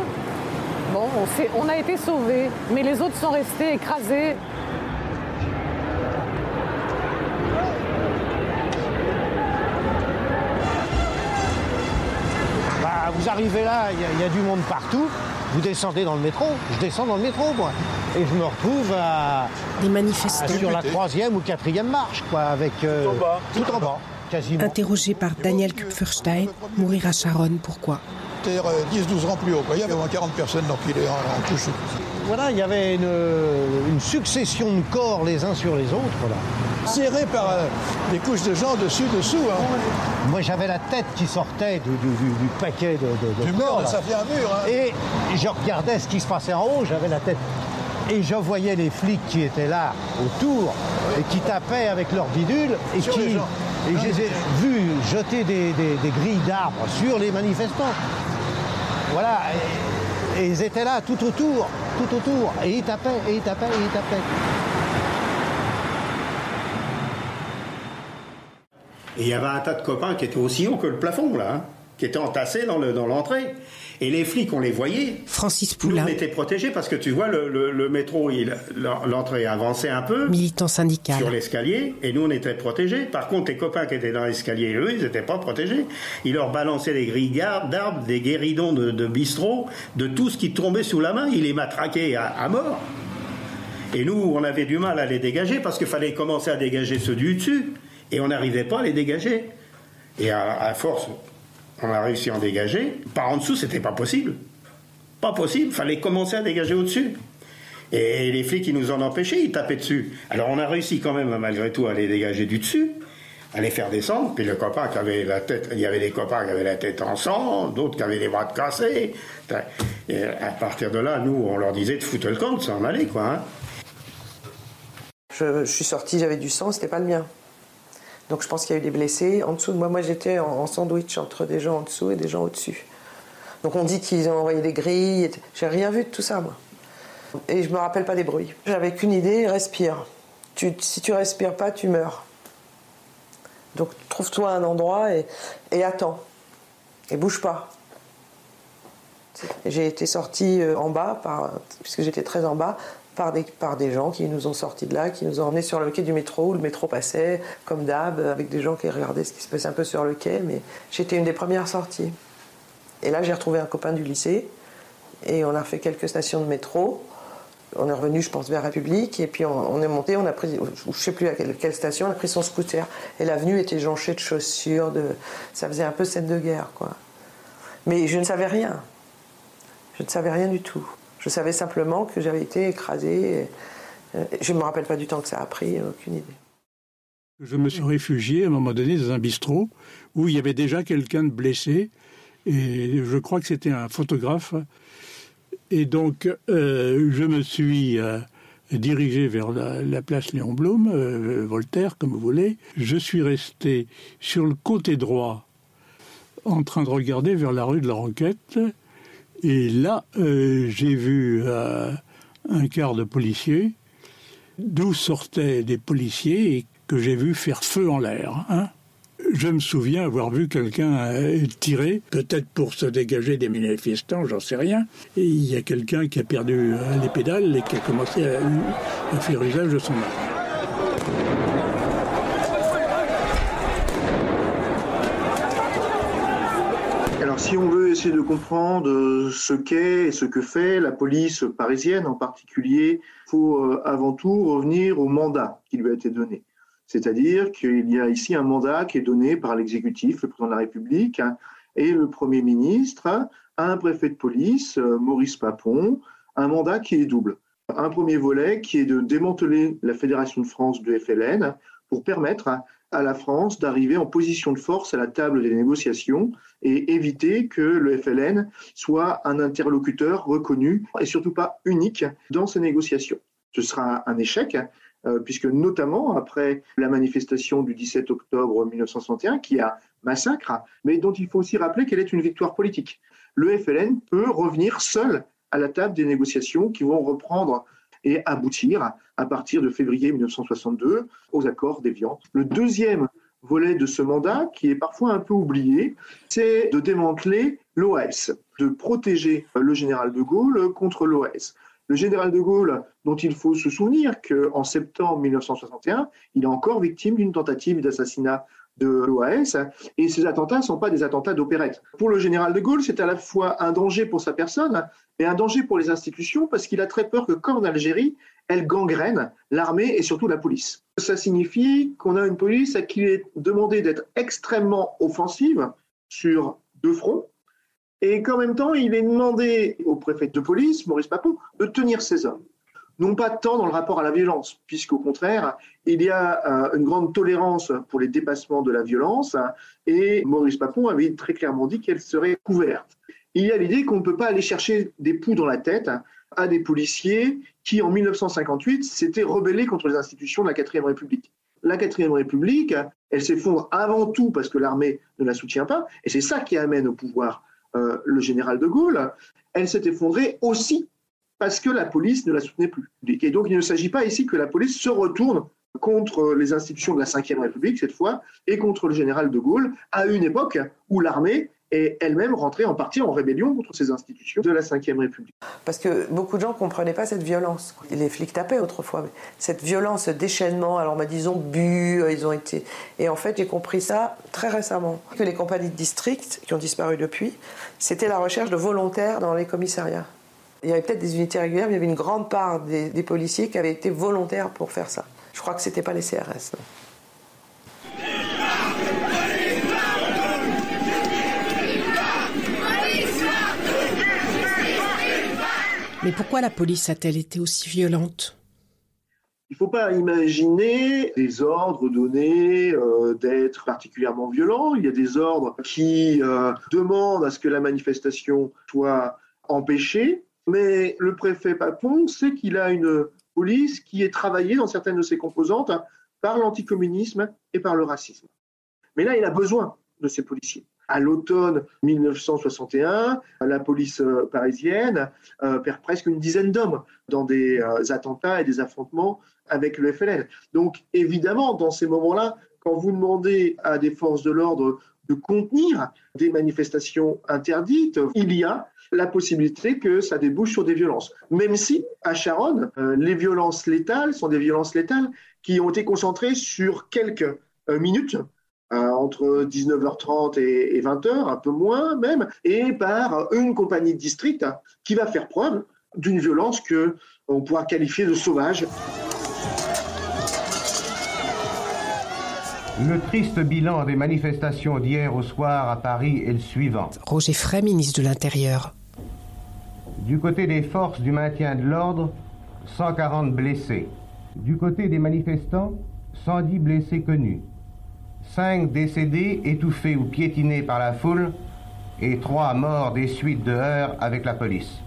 Bon, on, on a été sauvés, mais les autres sont restés écrasés. vous arrivez là, il y, a du monde partout. vous descendez dans le métro, je descends dans le métro, moi. Et je me retrouve à. Des manifestants. sur la troisième ou quatrième marche, quoi, avec. euh, Tout en bas. Tout en bas, quasiment. Interrogé par Daniel Kupferstein, mourir à Charonne, pourquoi? Euh, 10-12 rangs plus haut. quoi. Il y avait moins 40 personnes les rangs en touche. Voilà, il y avait une, une succession de corps les uns sur les autres, là. Serré par euh, des couches de gens dessus, dessous. Hein. Moi, j'avais la tête qui sortait du, du- du- du paquet de, de, de Du corps, mur, ça fait un mur. Hein. Et je regardais ce qui se passait en haut, j'avais la tête. Et je voyais les flics qui étaient là, autour, et qui tapaient avec leurs bidules, et Sur qui. Et je les ai vus jeter des, des- des grilles d'arbres sur les manifestants. Voilà. Et, ils étaient là, tout autour, tout autour. Et ils tapaient, et ils tapaient, et ils tapaient. Et il y avait un tas de copains qui étaient aussi hauts que le plafond, là, hein, qui étaient entassés dans l'entrée. Et les flics, on les voyait. Francis Nous, Poulain, on était protégés parce que tu vois, le, le- le métro, l'entrée avançait un peu militant syndical. sur l'escalier, et nous, on était protégés. Par contre, les copains qui étaient dans l'escalier, eux, ils n'étaient pas protégés. Ils leur balançaient des grilles d'arbres, des guéridons de, de bistrot, de tout ce qui tombait sous la main. Ils les matraquaient à, à mort. Et nous, on avait du mal à les dégager parce qu'il fallait commencer à dégager ceux du dessus. Et on n'arrivait pas à les dégager. Et à, à force, on a réussi à en dégager. Par en dessous, c'était pas possible. Pas possible, fallait commencer à dégager au-dessus. Et les flics, ils nous en empêchaient, ils tapaient dessus. Alors on a réussi quand même, malgré tout, à les dégager du dessus, à les faire descendre. Puis le copain qui avait la tête, il y avait des copains qui avaient la tête en sang, d'autres qui avaient les bras cassés. Et à partir de là, nous, on leur disait de foutre le camp, de s'en aller, quoi. hein. Je, je suis sortie, j'avais du sang, c'était pas le mien. Donc je pense qu'il y a eu des blessés en dessous de moi. Moi j'étais en, sandwich entre des gens en dessous et des gens au-dessus. Donc on dit qu'ils ont envoyé des grilles. J'ai rien vu de tout ça moi. Et je me rappelle pas des bruits. J'avais qu'une idée, respire. Si tu respires pas, tu meurs. Donc trouve-toi un endroit et, attends. Et bouge pas. J'ai été sortie euh, en bas, puisque j'étais très en bas, par des, par des gens qui nous ont sortis de là, qui nous ont emmenés sur le quai du métro, où le métro passait, comme d'hab, avec des gens qui regardaient ce qui se passait un peu sur le quai, mais j'étais une des premières sorties. Et là, j'ai retrouvé un copain du lycée, et on a fait quelques stations de métro. On est revenu, je pense, vers République, et puis on, est monté, on a pris, je sais plus à quelle, quelle station, on a pris son scooter. Et l'avenue était jonchée de chaussures, de, ça faisait un peu scène de guerre, quoi. Mais je ne savais rien. Je ne savais rien du tout. Je savais simplement que j'avais été écrasée. et, euh, Je ne me rappelle pas du temps que ça a pris, aucune idée. Je me suis réfugié à un moment donné dans un bistrot où il y avait déjà quelqu'un de blessé et je crois que c'était un photographe. Et donc euh, je me suis euh, dirigé vers la, la place Léon Blum, Voltaire comme vous voulez. Je suis resté sur le côté droit en train de regarder vers la rue de la Roquette. Et là, euh, j'ai vu euh, un quart de policiers d'où sortaient des policiers et que j'ai vu faire feu en l'air. hein. Je me souviens avoir vu quelqu'un euh, tirer, peut-être pour se dégager des manifestants, j'en sais rien. Et il y a quelqu'un qui a perdu les pédales et qui a commencé à faire usage de son arme. Si on veut essayer de comprendre euh, ce qu'est et ce que fait la police parisienne en particulier, il faut euh, avant tout revenir au mandat qui lui a été donné. C'est-à-dire qu'il y a ici un mandat qui est donné par l'exécutif, le président de la République hein, et le Premier ministre hein, à un préfet de police, euh, Maurice Papon, un mandat qui est double. Un premier volet qui est de démanteler la Fédération de France de FLN pour permettre à- la France d'arriver en position de force à la table des négociations et éviter que le FLN soit un interlocuteur reconnu et surtout pas unique dans ces négociations. Ce sera un échec, euh, puisque notamment après la manifestation du 17 octobre 1961, qui a massacre, mais dont il faut aussi rappeler qu'elle est une victoire politique. Le FLN peut revenir seul à la table des négociations qui vont reprendre et aboutir à partir de février 1962 aux accords d'Évian. Le deuxième volet de ce mandat, qui est parfois un peu oublié, c'est de démanteler l'OAS, de protéger le général de Gaulle contre l'OAS. Le général de Gaulle, dont il faut se souvenir qu'en septembre 1961, il est encore victime d'une tentative d'assassinat de l'OAS. Et ces attentats ne sont pas des attentats d'opérette. Pour le général de Gaulle, c'est à la fois un danger pour sa personne et un danger pour les institutions parce qu'il a très peur que, comme en Algérie, elle gangrène l'armée et surtout la police. Ça signifie qu'on a une police à qui est demandé d'être extrêmement offensive sur deux fronts et qu'en même temps, il est demandé au préfet de police, Maurice Papon, de tenir ses hommes non pas tant dans le rapport à la violence, puisqu'au contraire, il y a euh, une grande tolérance pour les dépassements de la violence, et Maurice Papon avait très clairement dit qu'elle serait couverte. Il y a l'idée qu'on ne peut pas aller chercher des poux dans la tête à des policiers qui, en 1958, s'étaient rebellés contre les institutions de la 4 République. La 4 République, elle s'effondre avant tout parce que l'armée ne la soutient pas, et c'est ça qui amène au pouvoir euh, le général de Gaulle. Elle s'est effondrée aussi parce que la police ne la soutenait plus. Et donc il ne s'agit pas ici que la police se retourne contre les institutions de la Ve République, cette fois, et contre le général de Gaulle, à une époque où l'armée est elle-même rentrée en partie en rébellion contre ces institutions de la Ve République. Parce que beaucoup de gens ne comprenaient pas cette violence. Les flics tapaient autrefois, mais cette violence, ce déchaînement, alors disons bu, ils ont été... Et en fait, j'ai compris ça très récemment, que les compagnies de district, qui ont disparu depuis, c'était la recherche de volontaires dans les commissariats. Il y avait peut-être des unités régulières, mais il y avait une grande part des, policiers qui avaient été volontaires pour faire ça. Je crois que ce n'était pas les CRS. Mais pourquoi la police a-t-elle été aussi violente? Il ne faut pas imaginer des ordres donnés euh, d'être particulièrement violents. Il y a des ordres qui euh, demandent à ce que la manifestation soit empêchée. Mais le préfet Papon sait qu'il a une police qui est travaillée dans certaines de ses composantes par l'anticommunisme et par le racisme. Mais là, il a besoin de ces policiers. À l'automne 1961, la police euh, parisienne euh, perd presque une dizaine d'hommes dans des euh, attentats et des affrontements avec le FLN. Donc évidemment, dans ces moments-là, quand vous demandez à des forces de l'ordre de contenir des manifestations interdites, il y a la possibilité que ça débouche sur des violences. Même si, à Charonne, euh, les violences létales sont des violences létales qui ont été concentrées sur quelques euh, minutes, euh, entre 19h30 et, 20h, un peu moins même, et par une compagnie de district qui va faire preuve d'une violence que on pourra qualifier de sauvage. Le triste bilan des manifestations d'hier au soir à Paris est le suivant. Roger Frey, ministre de l'Intérieur. Du côté des forces du maintien de l'ordre, 140 blessés. Du côté des manifestants, 110 blessés connus. 5 décédés étouffés ou piétinés par la foule et 3 morts des suites de heurts avec la police.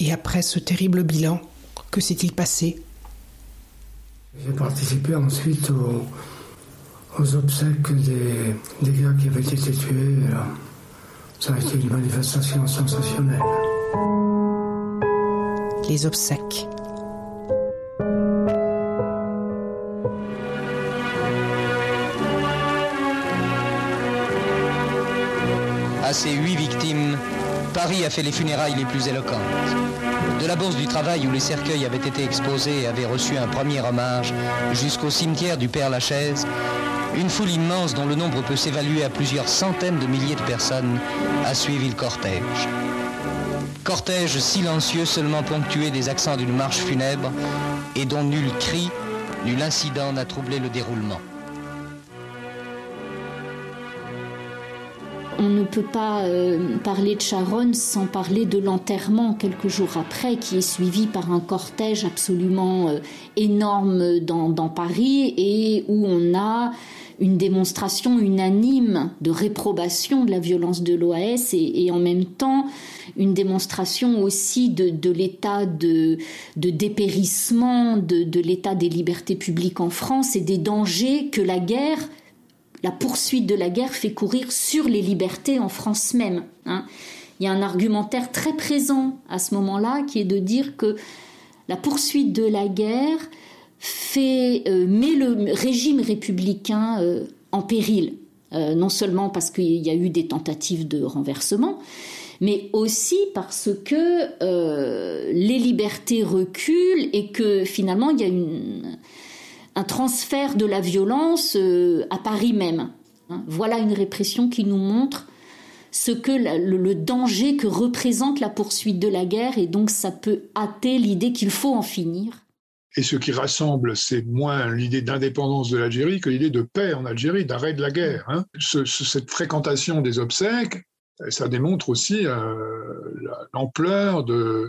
Et après ce terrible bilan, que s'est-il passé? J'ai participé ensuite aux, obsèques des, des, gars qui avaient été tués. Ça a été une manifestation sensationnelle. Les obsèques. À ces huit victimes, Paris a fait les funérailles les plus éloquentes. De la Bourse du Travail où les cercueils avaient été exposés et avaient reçu un premier hommage, jusqu'au cimetière du Père Lachaise, une foule immense dont le nombre peut s'évaluer à plusieurs centaines de milliers de personnes a suivi le cortège. Cortège silencieux seulement ponctué des accents d'une marche funèbre et dont nul cri, nul incident n'a troublé le déroulement. on ne peut pas euh, parler de Charonne sans parler de l'enterrement quelques jours après, qui est suivi par un cortège absolument euh, énorme dans, Paris et où on a une démonstration unanime de réprobation de la violence de l'OAS et, en même temps une démonstration aussi de, l'état de, dépérissement de, l'état des libertés publiques en France et des dangers que la guerre la poursuite de la guerre fait courir sur les libertés en France même. Hein. Il y a un argumentaire très présent à ce moment-là qui est de dire que la poursuite de la guerre fait, euh, met le régime républicain euh, en péril, euh, non seulement parce qu'il y a eu des tentatives de renversement, mais aussi parce que les libertés reculent et que finalement il y a un transfert de la violence à Paris même. Hein. Voilà une répression qui nous montre ce que le, danger que représente la poursuite de la guerre et donc ça peut hâter l'idée qu'il faut en finir. Et ce qui rassemble, c'est moins l'idée d'indépendance de l'Algérie que l'idée de paix en Algérie, d'arrêt de la guerre. Hein. cette fréquentation des obsèques, ça démontre aussi euh, l'ampleur euh,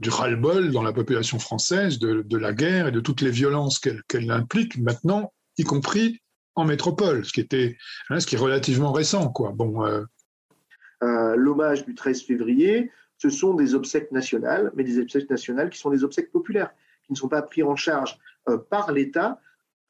du ras-le-bol dans la population française de, la guerre et de toutes les violences qu'elle implique maintenant, y compris en métropole, ce qui était, hein, ce qui est relativement récent. Euh, l'hommage du 13 février, ce sont des obsèques nationales, mais des obsèques nationales qui sont des obsèques populaires, ne sont pas pris en charge par l'État,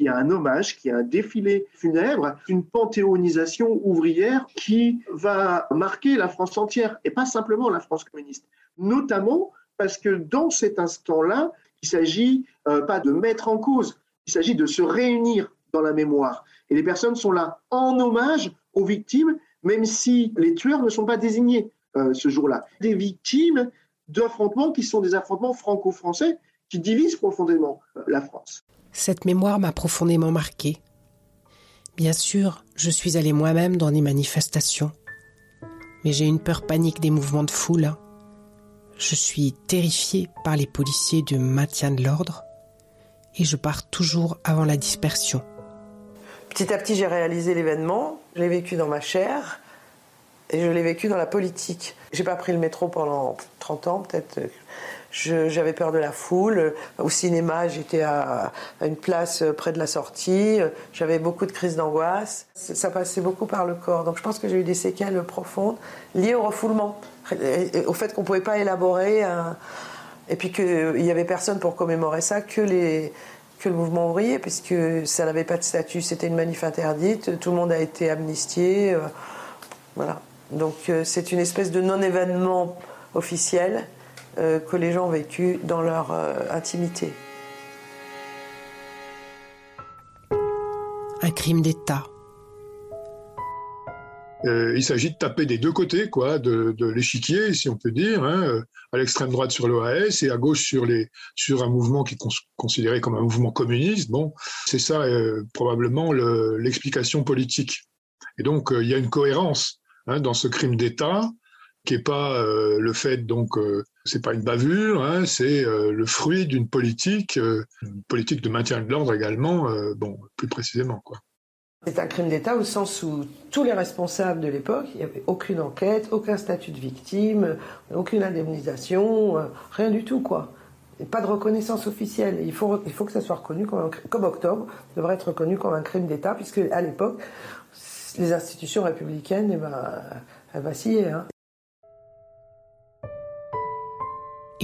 il y a un hommage, qui a un défilé funèbre, une panthéonisation ouvrière qui va marquer la France entière et pas simplement la France communiste. Notamment parce que dans cet instant-là, il s'agit euh, pas de mettre en cause, il s'agit de se réunir dans la mémoire. Et les personnes sont là en hommage aux victimes, même si les tueurs ne sont pas désignés euh, ce jour-là. Des victimes d'affrontements qui sont des affrontements franco-français qui divisent profondément euh, la France. Cette mémoire m'a profondément marqué. Bien sûr, je suis allé moi-même dans des manifestations, mais j'ai une peur panique des mouvements de foule. Je suis terrifié par les policiers du maintien de l'ordre et je pars toujours avant la dispersion. Petit à petit, j'ai réalisé l'événement, je l'ai vécu dans ma chair et je l'ai vécu dans la politique. J'ai pas pris le métro pendant 30 ans, peut-être j'avais peur de la foule. Au cinéma, j'étais à, une place près de la sortie. J'avais beaucoup de crises d'angoisse. Ça passait beaucoup par le corps. Donc je pense que j'ai eu des séquelles profondes liées au refoulement, au fait qu'on ne pouvait pas élaborer. Et puis qu'il n'y avait personne pour commémorer ça que, le mouvement ouvrier, puisque ça n'avait pas de statut. C'était une manif interdite. Tout le monde a été amnistié. Euh, voilà. Donc euh, c'est une espèce de non-événement officiel que les gens ont vécu dans leur euh, intimité. Un crime d'État. Euh, il s'agit de taper des deux côtés, quoi, de, l'échiquier, si on peut dire, hein, à l'extrême droite sur l'OAS et à gauche sur, les, sur un mouvement qui est considéré comme un mouvement communiste. Bon, c'est ça probablement l'explication politique. Et donc, il y a une cohérence hein, dans ce crime d'État qui n'est pas le fait donc c'est pas une bavure, hein, c'est euh, le fruit d'une politique, euh, une politique de maintien de l'ordre également, euh, bon, plus précisément. quoi. C'est un crime d'État au sens où tous les responsables de l'époque, il n'y avait aucune enquête, aucun statut de victime, aucune indemnisation, rien du tout, quoi. Pas de reconnaissance officielle. Il faut, il faut que ça soit reconnu comme, un, comme Octobre devrait être reconnu comme un crime d'État, puisque à l'époque, les institutions républicaines, eh ben, elles vacillaient. Hein.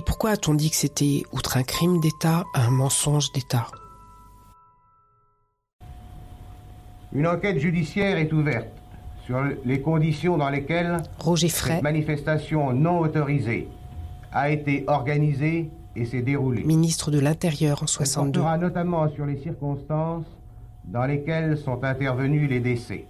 Pourquoi a-t-on dit que c'était, outre un crime d'État, un mensonge d'État? Une enquête judiciaire est ouverte sur les conditions dans lesquelles Roger cette manifestation non autorisée a été organisée et s'est déroulée. Ministre de l'Intérieur en 62. On notamment sur les circonstances dans lesquelles sont intervenus les décès.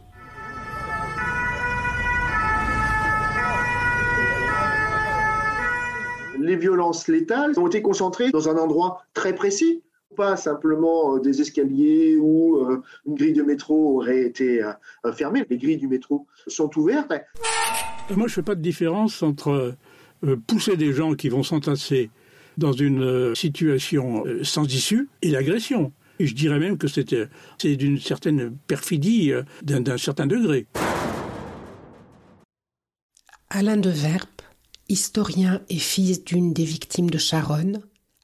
les violences létales ont été concentrées dans un endroit très précis, pas simplement euh, des escaliers où euh, une grille de métro aurait été euh, fermée. Les grilles du métro sont ouvertes. Moi, je ne fais pas de différence entre pousser des gens qui vont s'entasser dans une situation sans issue et l'agression. Et je dirais même que c'est d'une certaine perfidie d'un certain degré. Alain de Verpe historien et fils d'une des victimes de Charonne,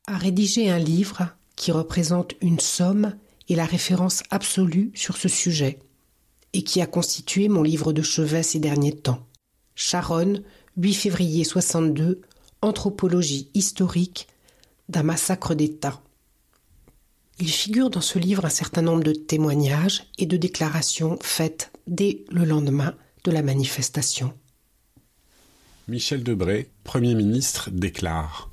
a rédigé un livre qui représente une somme et la référence absolue sur ce sujet, et qui a constitué mon livre de chevet ces derniers temps. Charonne, 8 février 62, Anthropologie historique d'un massacre d'État. Il figure dans ce livre un certain nombre de témoignages et de déclarations faites dès le lendemain de la manifestation. Michel Debré, Premier ministre, déclare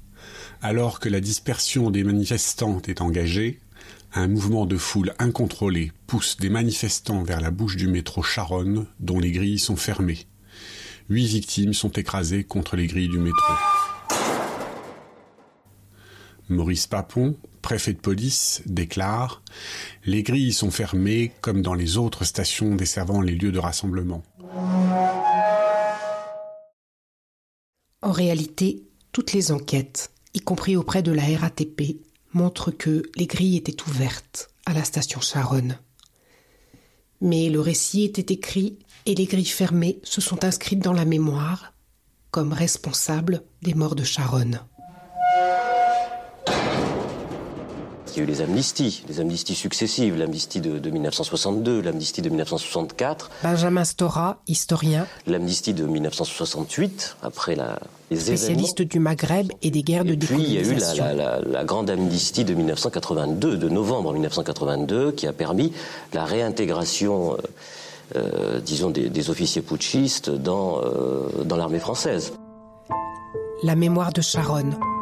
Alors que la dispersion des manifestants est engagée, un mouvement de foule incontrôlé pousse des manifestants vers la bouche du métro Charonne, dont les grilles sont fermées. Huit victimes sont écrasées contre les grilles du métro. Maurice Papon, préfet de police, déclare Les grilles sont fermées comme dans les autres stations desservant les lieux de rassemblement. En réalité, toutes les enquêtes, y compris auprès de la RATP, montrent que les grilles étaient ouvertes à la station Charonne. Mais le récit était écrit et les grilles fermées se sont inscrites dans la mémoire comme responsables des morts de Charonne. Il y a eu les amnisties, les amnisties successives, l'amnistie de, 1962, l'amnistie de 1964. Benjamin Stora, historien. L'amnistie de 1968, après la, les Spécialiste du Maghreb et des guerres de décolonisation. Puis il y a eu la, la, grande amnistie de 1982, de novembre 1982, qui a permis la réintégration, euh, euh, disons, des, officiers putschistes dans, euh, dans l'armée française. La mémoire de Charonne à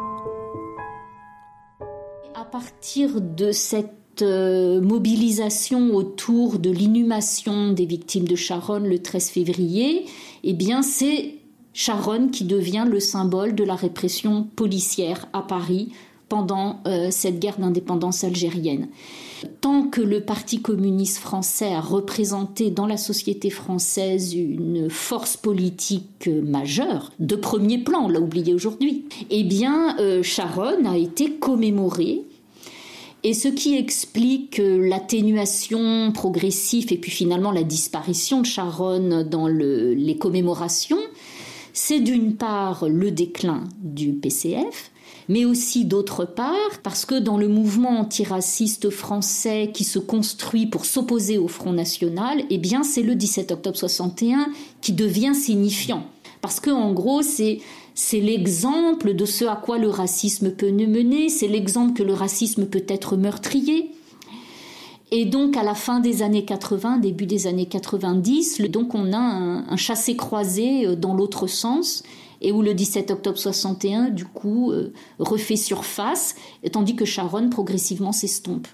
partir de cette euh, mobilisation autour de l'inhumation des victimes de Charonne le 13 février, eh bien c'est Charonne qui devient le symbole de la répression policière à Paris pendant euh, cette guerre d'indépendance algérienne. Tant que le Parti communiste français a représenté dans la société française une force politique majeure, de premier plan, on l'a oublié aujourd'hui, eh bien euh, Charonne a été commémorée et ce qui explique l'atténuation progressive et puis finalement la disparition de Charonne dans les commémorations, c'est d'une part le déclin du PCF, mais aussi d'autre part parce que dans le mouvement antiraciste français qui se construit pour s'opposer au Front National, eh bien c'est le 17 octobre 61 qui devient signifiant. Parce que en gros, c'est c'est l'exemple de ce à quoi le racisme peut nous mener, c'est l'exemple que le racisme peut être meurtrier. Et donc à la fin des années 80, début des années 90, donc on a un, chassé-croisé euh, dans l'autre sens et où le 17 octobre 61 du coup euh, refait surface, tandis que Sharon progressivement s'estompe.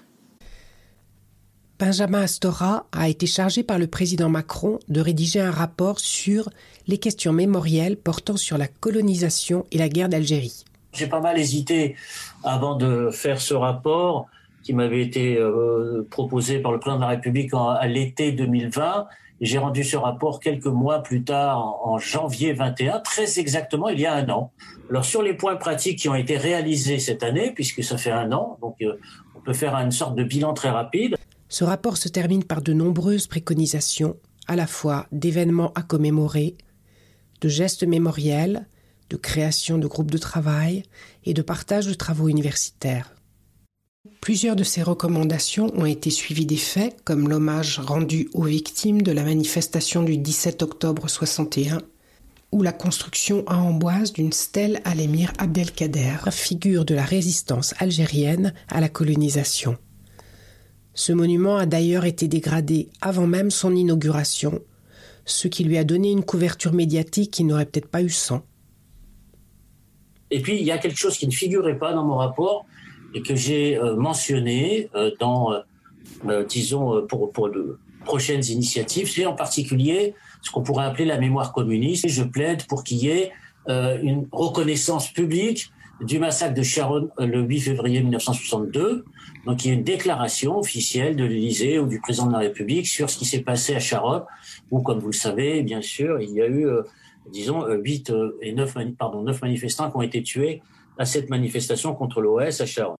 Benjamin Astora a été chargé par le président Macron de rédiger un rapport sur les questions mémorielles portant sur la colonisation et la guerre d'Algérie. J'ai pas mal hésité avant de faire ce rapport qui m'avait été euh, proposé par le président de la République à l'été 2020. J'ai rendu ce rapport quelques mois plus tard, en, janvier 21, très exactement il y a un an. Alors sur les points pratiques qui ont été réalisés cette année, puisque ça fait un an, donc euh, on peut faire une sorte de bilan très rapide. Ce rapport se termine par de nombreuses préconisations, à la fois d'événements à commémorer, de gestes mémoriels, de création de groupes de travail et de partage de travaux universitaires. Plusieurs de ces recommandations ont été suivies des faits, comme l'hommage rendu aux victimes de la manifestation du 17 octobre 61 ou la construction à Amboise d'une stèle à l'émir Abdelkader, figure de la résistance algérienne à la colonisation. Ce monument a d'ailleurs été dégradé avant même son inauguration, ce qui lui a donné une couverture médiatique qui n'aurait peut-être pas eu sans. Et puis, il y a quelque chose qui ne figurait pas dans mon rapport et que j'ai euh, mentionné euh, dans, euh, disons, pour, de prochaines initiatives, c'est en particulier ce qu'on pourrait appeler la mémoire communiste. Je plaide pour qu'il y ait une reconnaissance publique du massacre de Sharon le 8 février 1962. Donc il y a une déclaration officielle de l'Élysée ou du président de la République sur ce qui s'est passé à Sharon, où comme vous le savez, bien sûr, il y a eu, euh, disons, 8 euh, euh, et 9, pardon, 9 manifestants qui ont été tués à cette manifestation contre l'OS à Sharon.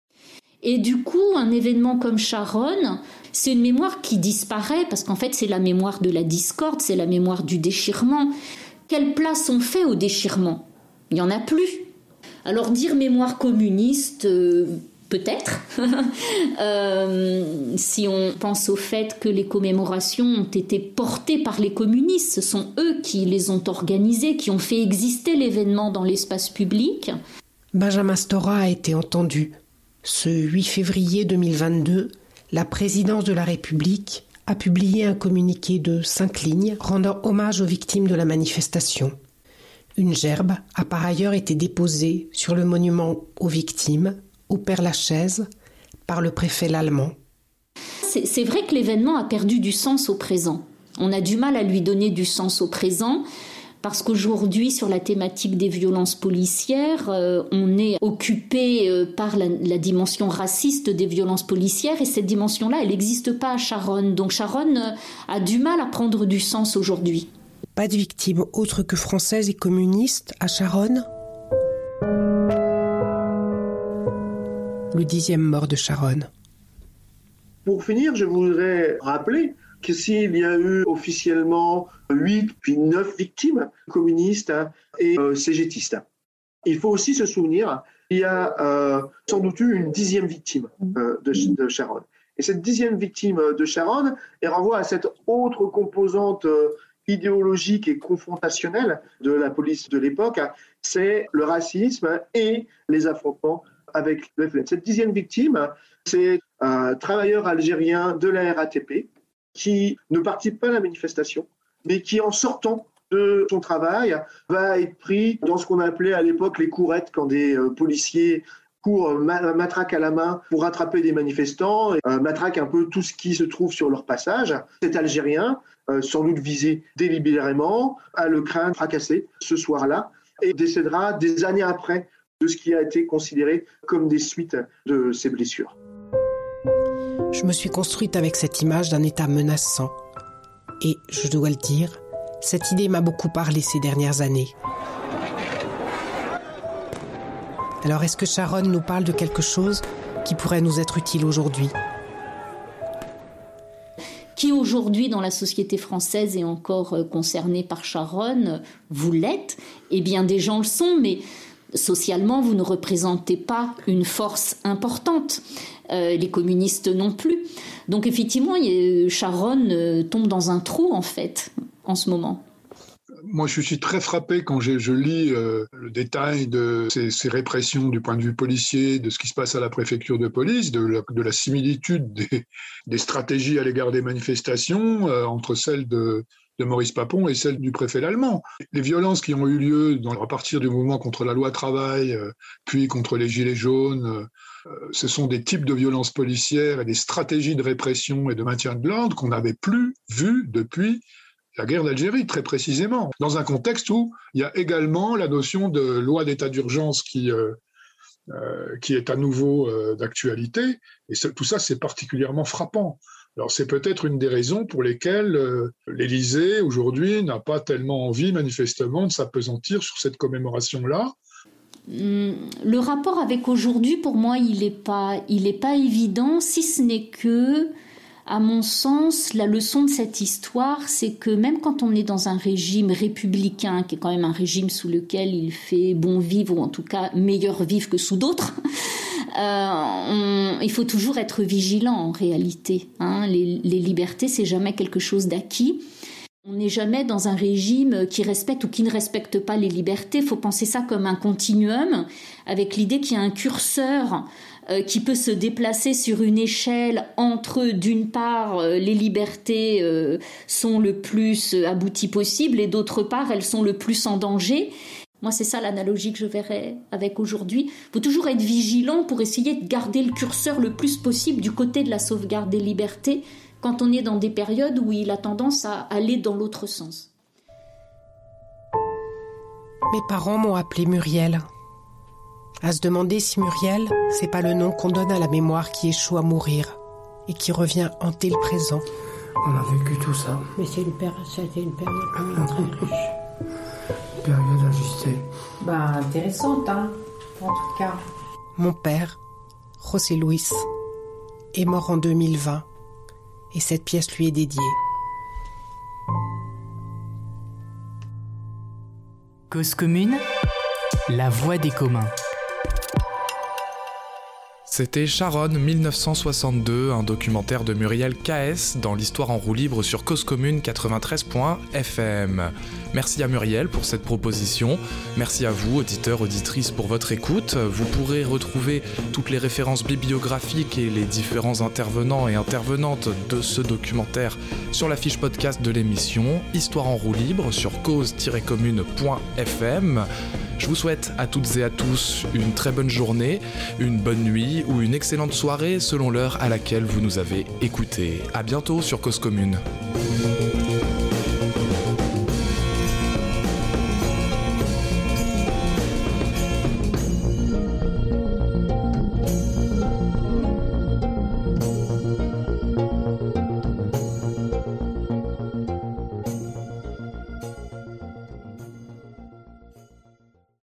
Et du coup, un événement comme Sharon, c'est une mémoire qui disparaît parce qu'en fait, c'est la mémoire de la discorde, c'est la mémoire du déchirement. Quelle place on fait au déchirement? Il n'y en a plus. Alors dire mémoire communiste, peut-être, euh, si on pense au fait que les commémorations ont été portées par les communistes, ce sont eux qui les ont organisées, qui ont fait exister l'événement dans l'espace public. Benjamin Stora a été entendu. Ce 8 février 2022, la présidence de la République a publié un communiqué de cinq lignes rendant hommage aux victimes de la manifestation. Une gerbe a par ailleurs été déposée sur le monument aux victimes, au Père Lachaise, par le préfet l'allemand. C'est vrai que l'événement a perdu du sens au présent. On a du mal à lui donner du sens au présent parce qu'aujourd'hui, sur la thématique des violences policières, euh, on est occupé euh, par la, dimension raciste des violences policières, et cette dimension-là, elle n'existe pas à Charonne. Donc Charonne euh, a du mal à prendre du sens aujourd'hui. Pas de victimes autres que françaises et communistes à Charonne? Le dixième mort de Charonne. Pour finir, je voudrais rappeler que s'il y a eu officiellement 8 puis 9 victimes communistes et euh, cégétistes, il faut aussi se souvenir qu'il y a euh, sans doute eu une dixième victime euh, de, de, Sharon. Et cette dixième victime de Sharon, elle renvoie à cette autre composante idéologique et confrontationnelle de la police de l'époque, c'est le racisme et les affrontements avec le FLN. Cette dixième victime, c'est un travailleur algérien de la RATP qui ne participe pas à la manifestation, mais qui, en sortant de son travail, va être pris dans ce qu'on appelait à l'époque les courettes, quand des euh, policiers courent matraque à la main pour rattraper des manifestants, et, matraquent un peu tout ce qui se trouve sur leur passage. Cet Algérien, euh, sans doute visé délibérément, a le crâne fracassé ce soir-là et décédera des années après de ce qui a été considéré comme des suites de ses blessures. Je me suis construite avec cette image d'un État menaçant. Et, je dois le dire, cette idée m'a beaucoup parlé ces dernières années. Alors est-ce que Sharon nous parle de quelque chose qui pourrait nous être utile aujourd'hui? Qui aujourd'hui dans la société française est encore concerné par Sharon, vous l'êtes, et bien des gens le sont, mais socialement, vous ne représentez pas une force importante. Euh, les communistes non plus. Donc effectivement, Sharon euh, tombe dans un trou en fait en ce moment. Moi, je suis très frappé quand je, lis euh, le détail de ces, répressions du point de vue policier, de ce qui se passe à la préfecture de police, de la, similitude des, stratégies à l'égard des manifestations entre celles de, de Maurice Papon et celles du préfet allemand. Les violences qui ont eu lieu à partir du mouvement contre la loi travail, puis contre les gilets jaunes, euh, ce sont des types de violences policières et des stratégies de répression et de maintien de l'ordre qu'on n'avait plus vues depuis la guerre d'Algérie, très précisément, dans un contexte où il y a également la notion de loi d'état d'urgence qui, euh, euh, qui est à nouveau d'actualité. Et tout ça, c'est particulièrement frappant. Alors c'est peut-être une des raisons pour lesquelles l'Élysée, aujourd'hui, n'a pas tellement envie, manifestement, de s'apesantir sur cette commémoration-là, Hmm, le rapport avec aujourd'hui, pour moi, il n'est pas, il pas évident, si ce n'est que, à mon sens, la leçon de cette histoire, c'est que même quand on est dans un régime républicain, qui est quand même un régime sous lequel il fait bon vivre, ou en tout cas meilleur vivre que sous d'autres, euh, il faut toujours être vigilant en réalité. Hein. Les, les libertés, c'est jamais quelque chose d'acquis. On n'est jamais dans un régime qui respecte ou qui ne respecte pas les libertés. Il faut penser ça comme un continuum, avec l'idée qu'il y a un curseur euh, qui peut se déplacer sur une échelle entre, d'une part, euh, les libertés euh, sont le plus abouties possible et d'autre part, elles sont le plus en danger. Moi, c'est ça l'analogie que je verrais avec aujourd'hui. Il faut toujours être vigilant pour essayer de garder le curseur le plus possible du côté de la sauvegarde des libertés quand on est dans des périodes où il a tendance à aller dans l'autre sens. Mes parents m'ont appelé Muriel. À se demander si Muriel, c'est pas le nom qu'on donne à la mémoire qui échoue à mourir et qui revient hanter le présent. On a vécu tout ça. Mais c'est une, ça a été une période quand très riche. Une période ajustée. Bah, intéressante, hein, en tout cas. Mon père, José Luis, est mort en 2020 et cette pièce lui est dédiée. Cause commune, la voix des communs. C'était Sharon 1962, un documentaire de Muriel K.S. dans l'histoire en roue libre sur Cause Commune 93.fm. Merci à Muriel pour cette proposition. Merci à vous, auditeurs, auditrices, pour votre écoute. Vous pourrez retrouver toutes les références bibliographiques et les différents intervenants et intervenantes de ce documentaire sur la fiche podcast de l'émission Histoire en roue libre sur cause-commune.fm. Je vous souhaite à toutes et à tous une très bonne journée, une bonne nuit ou une excellente soirée selon l'heure à laquelle vous nous avez écoutés. A bientôt sur Cause Commune.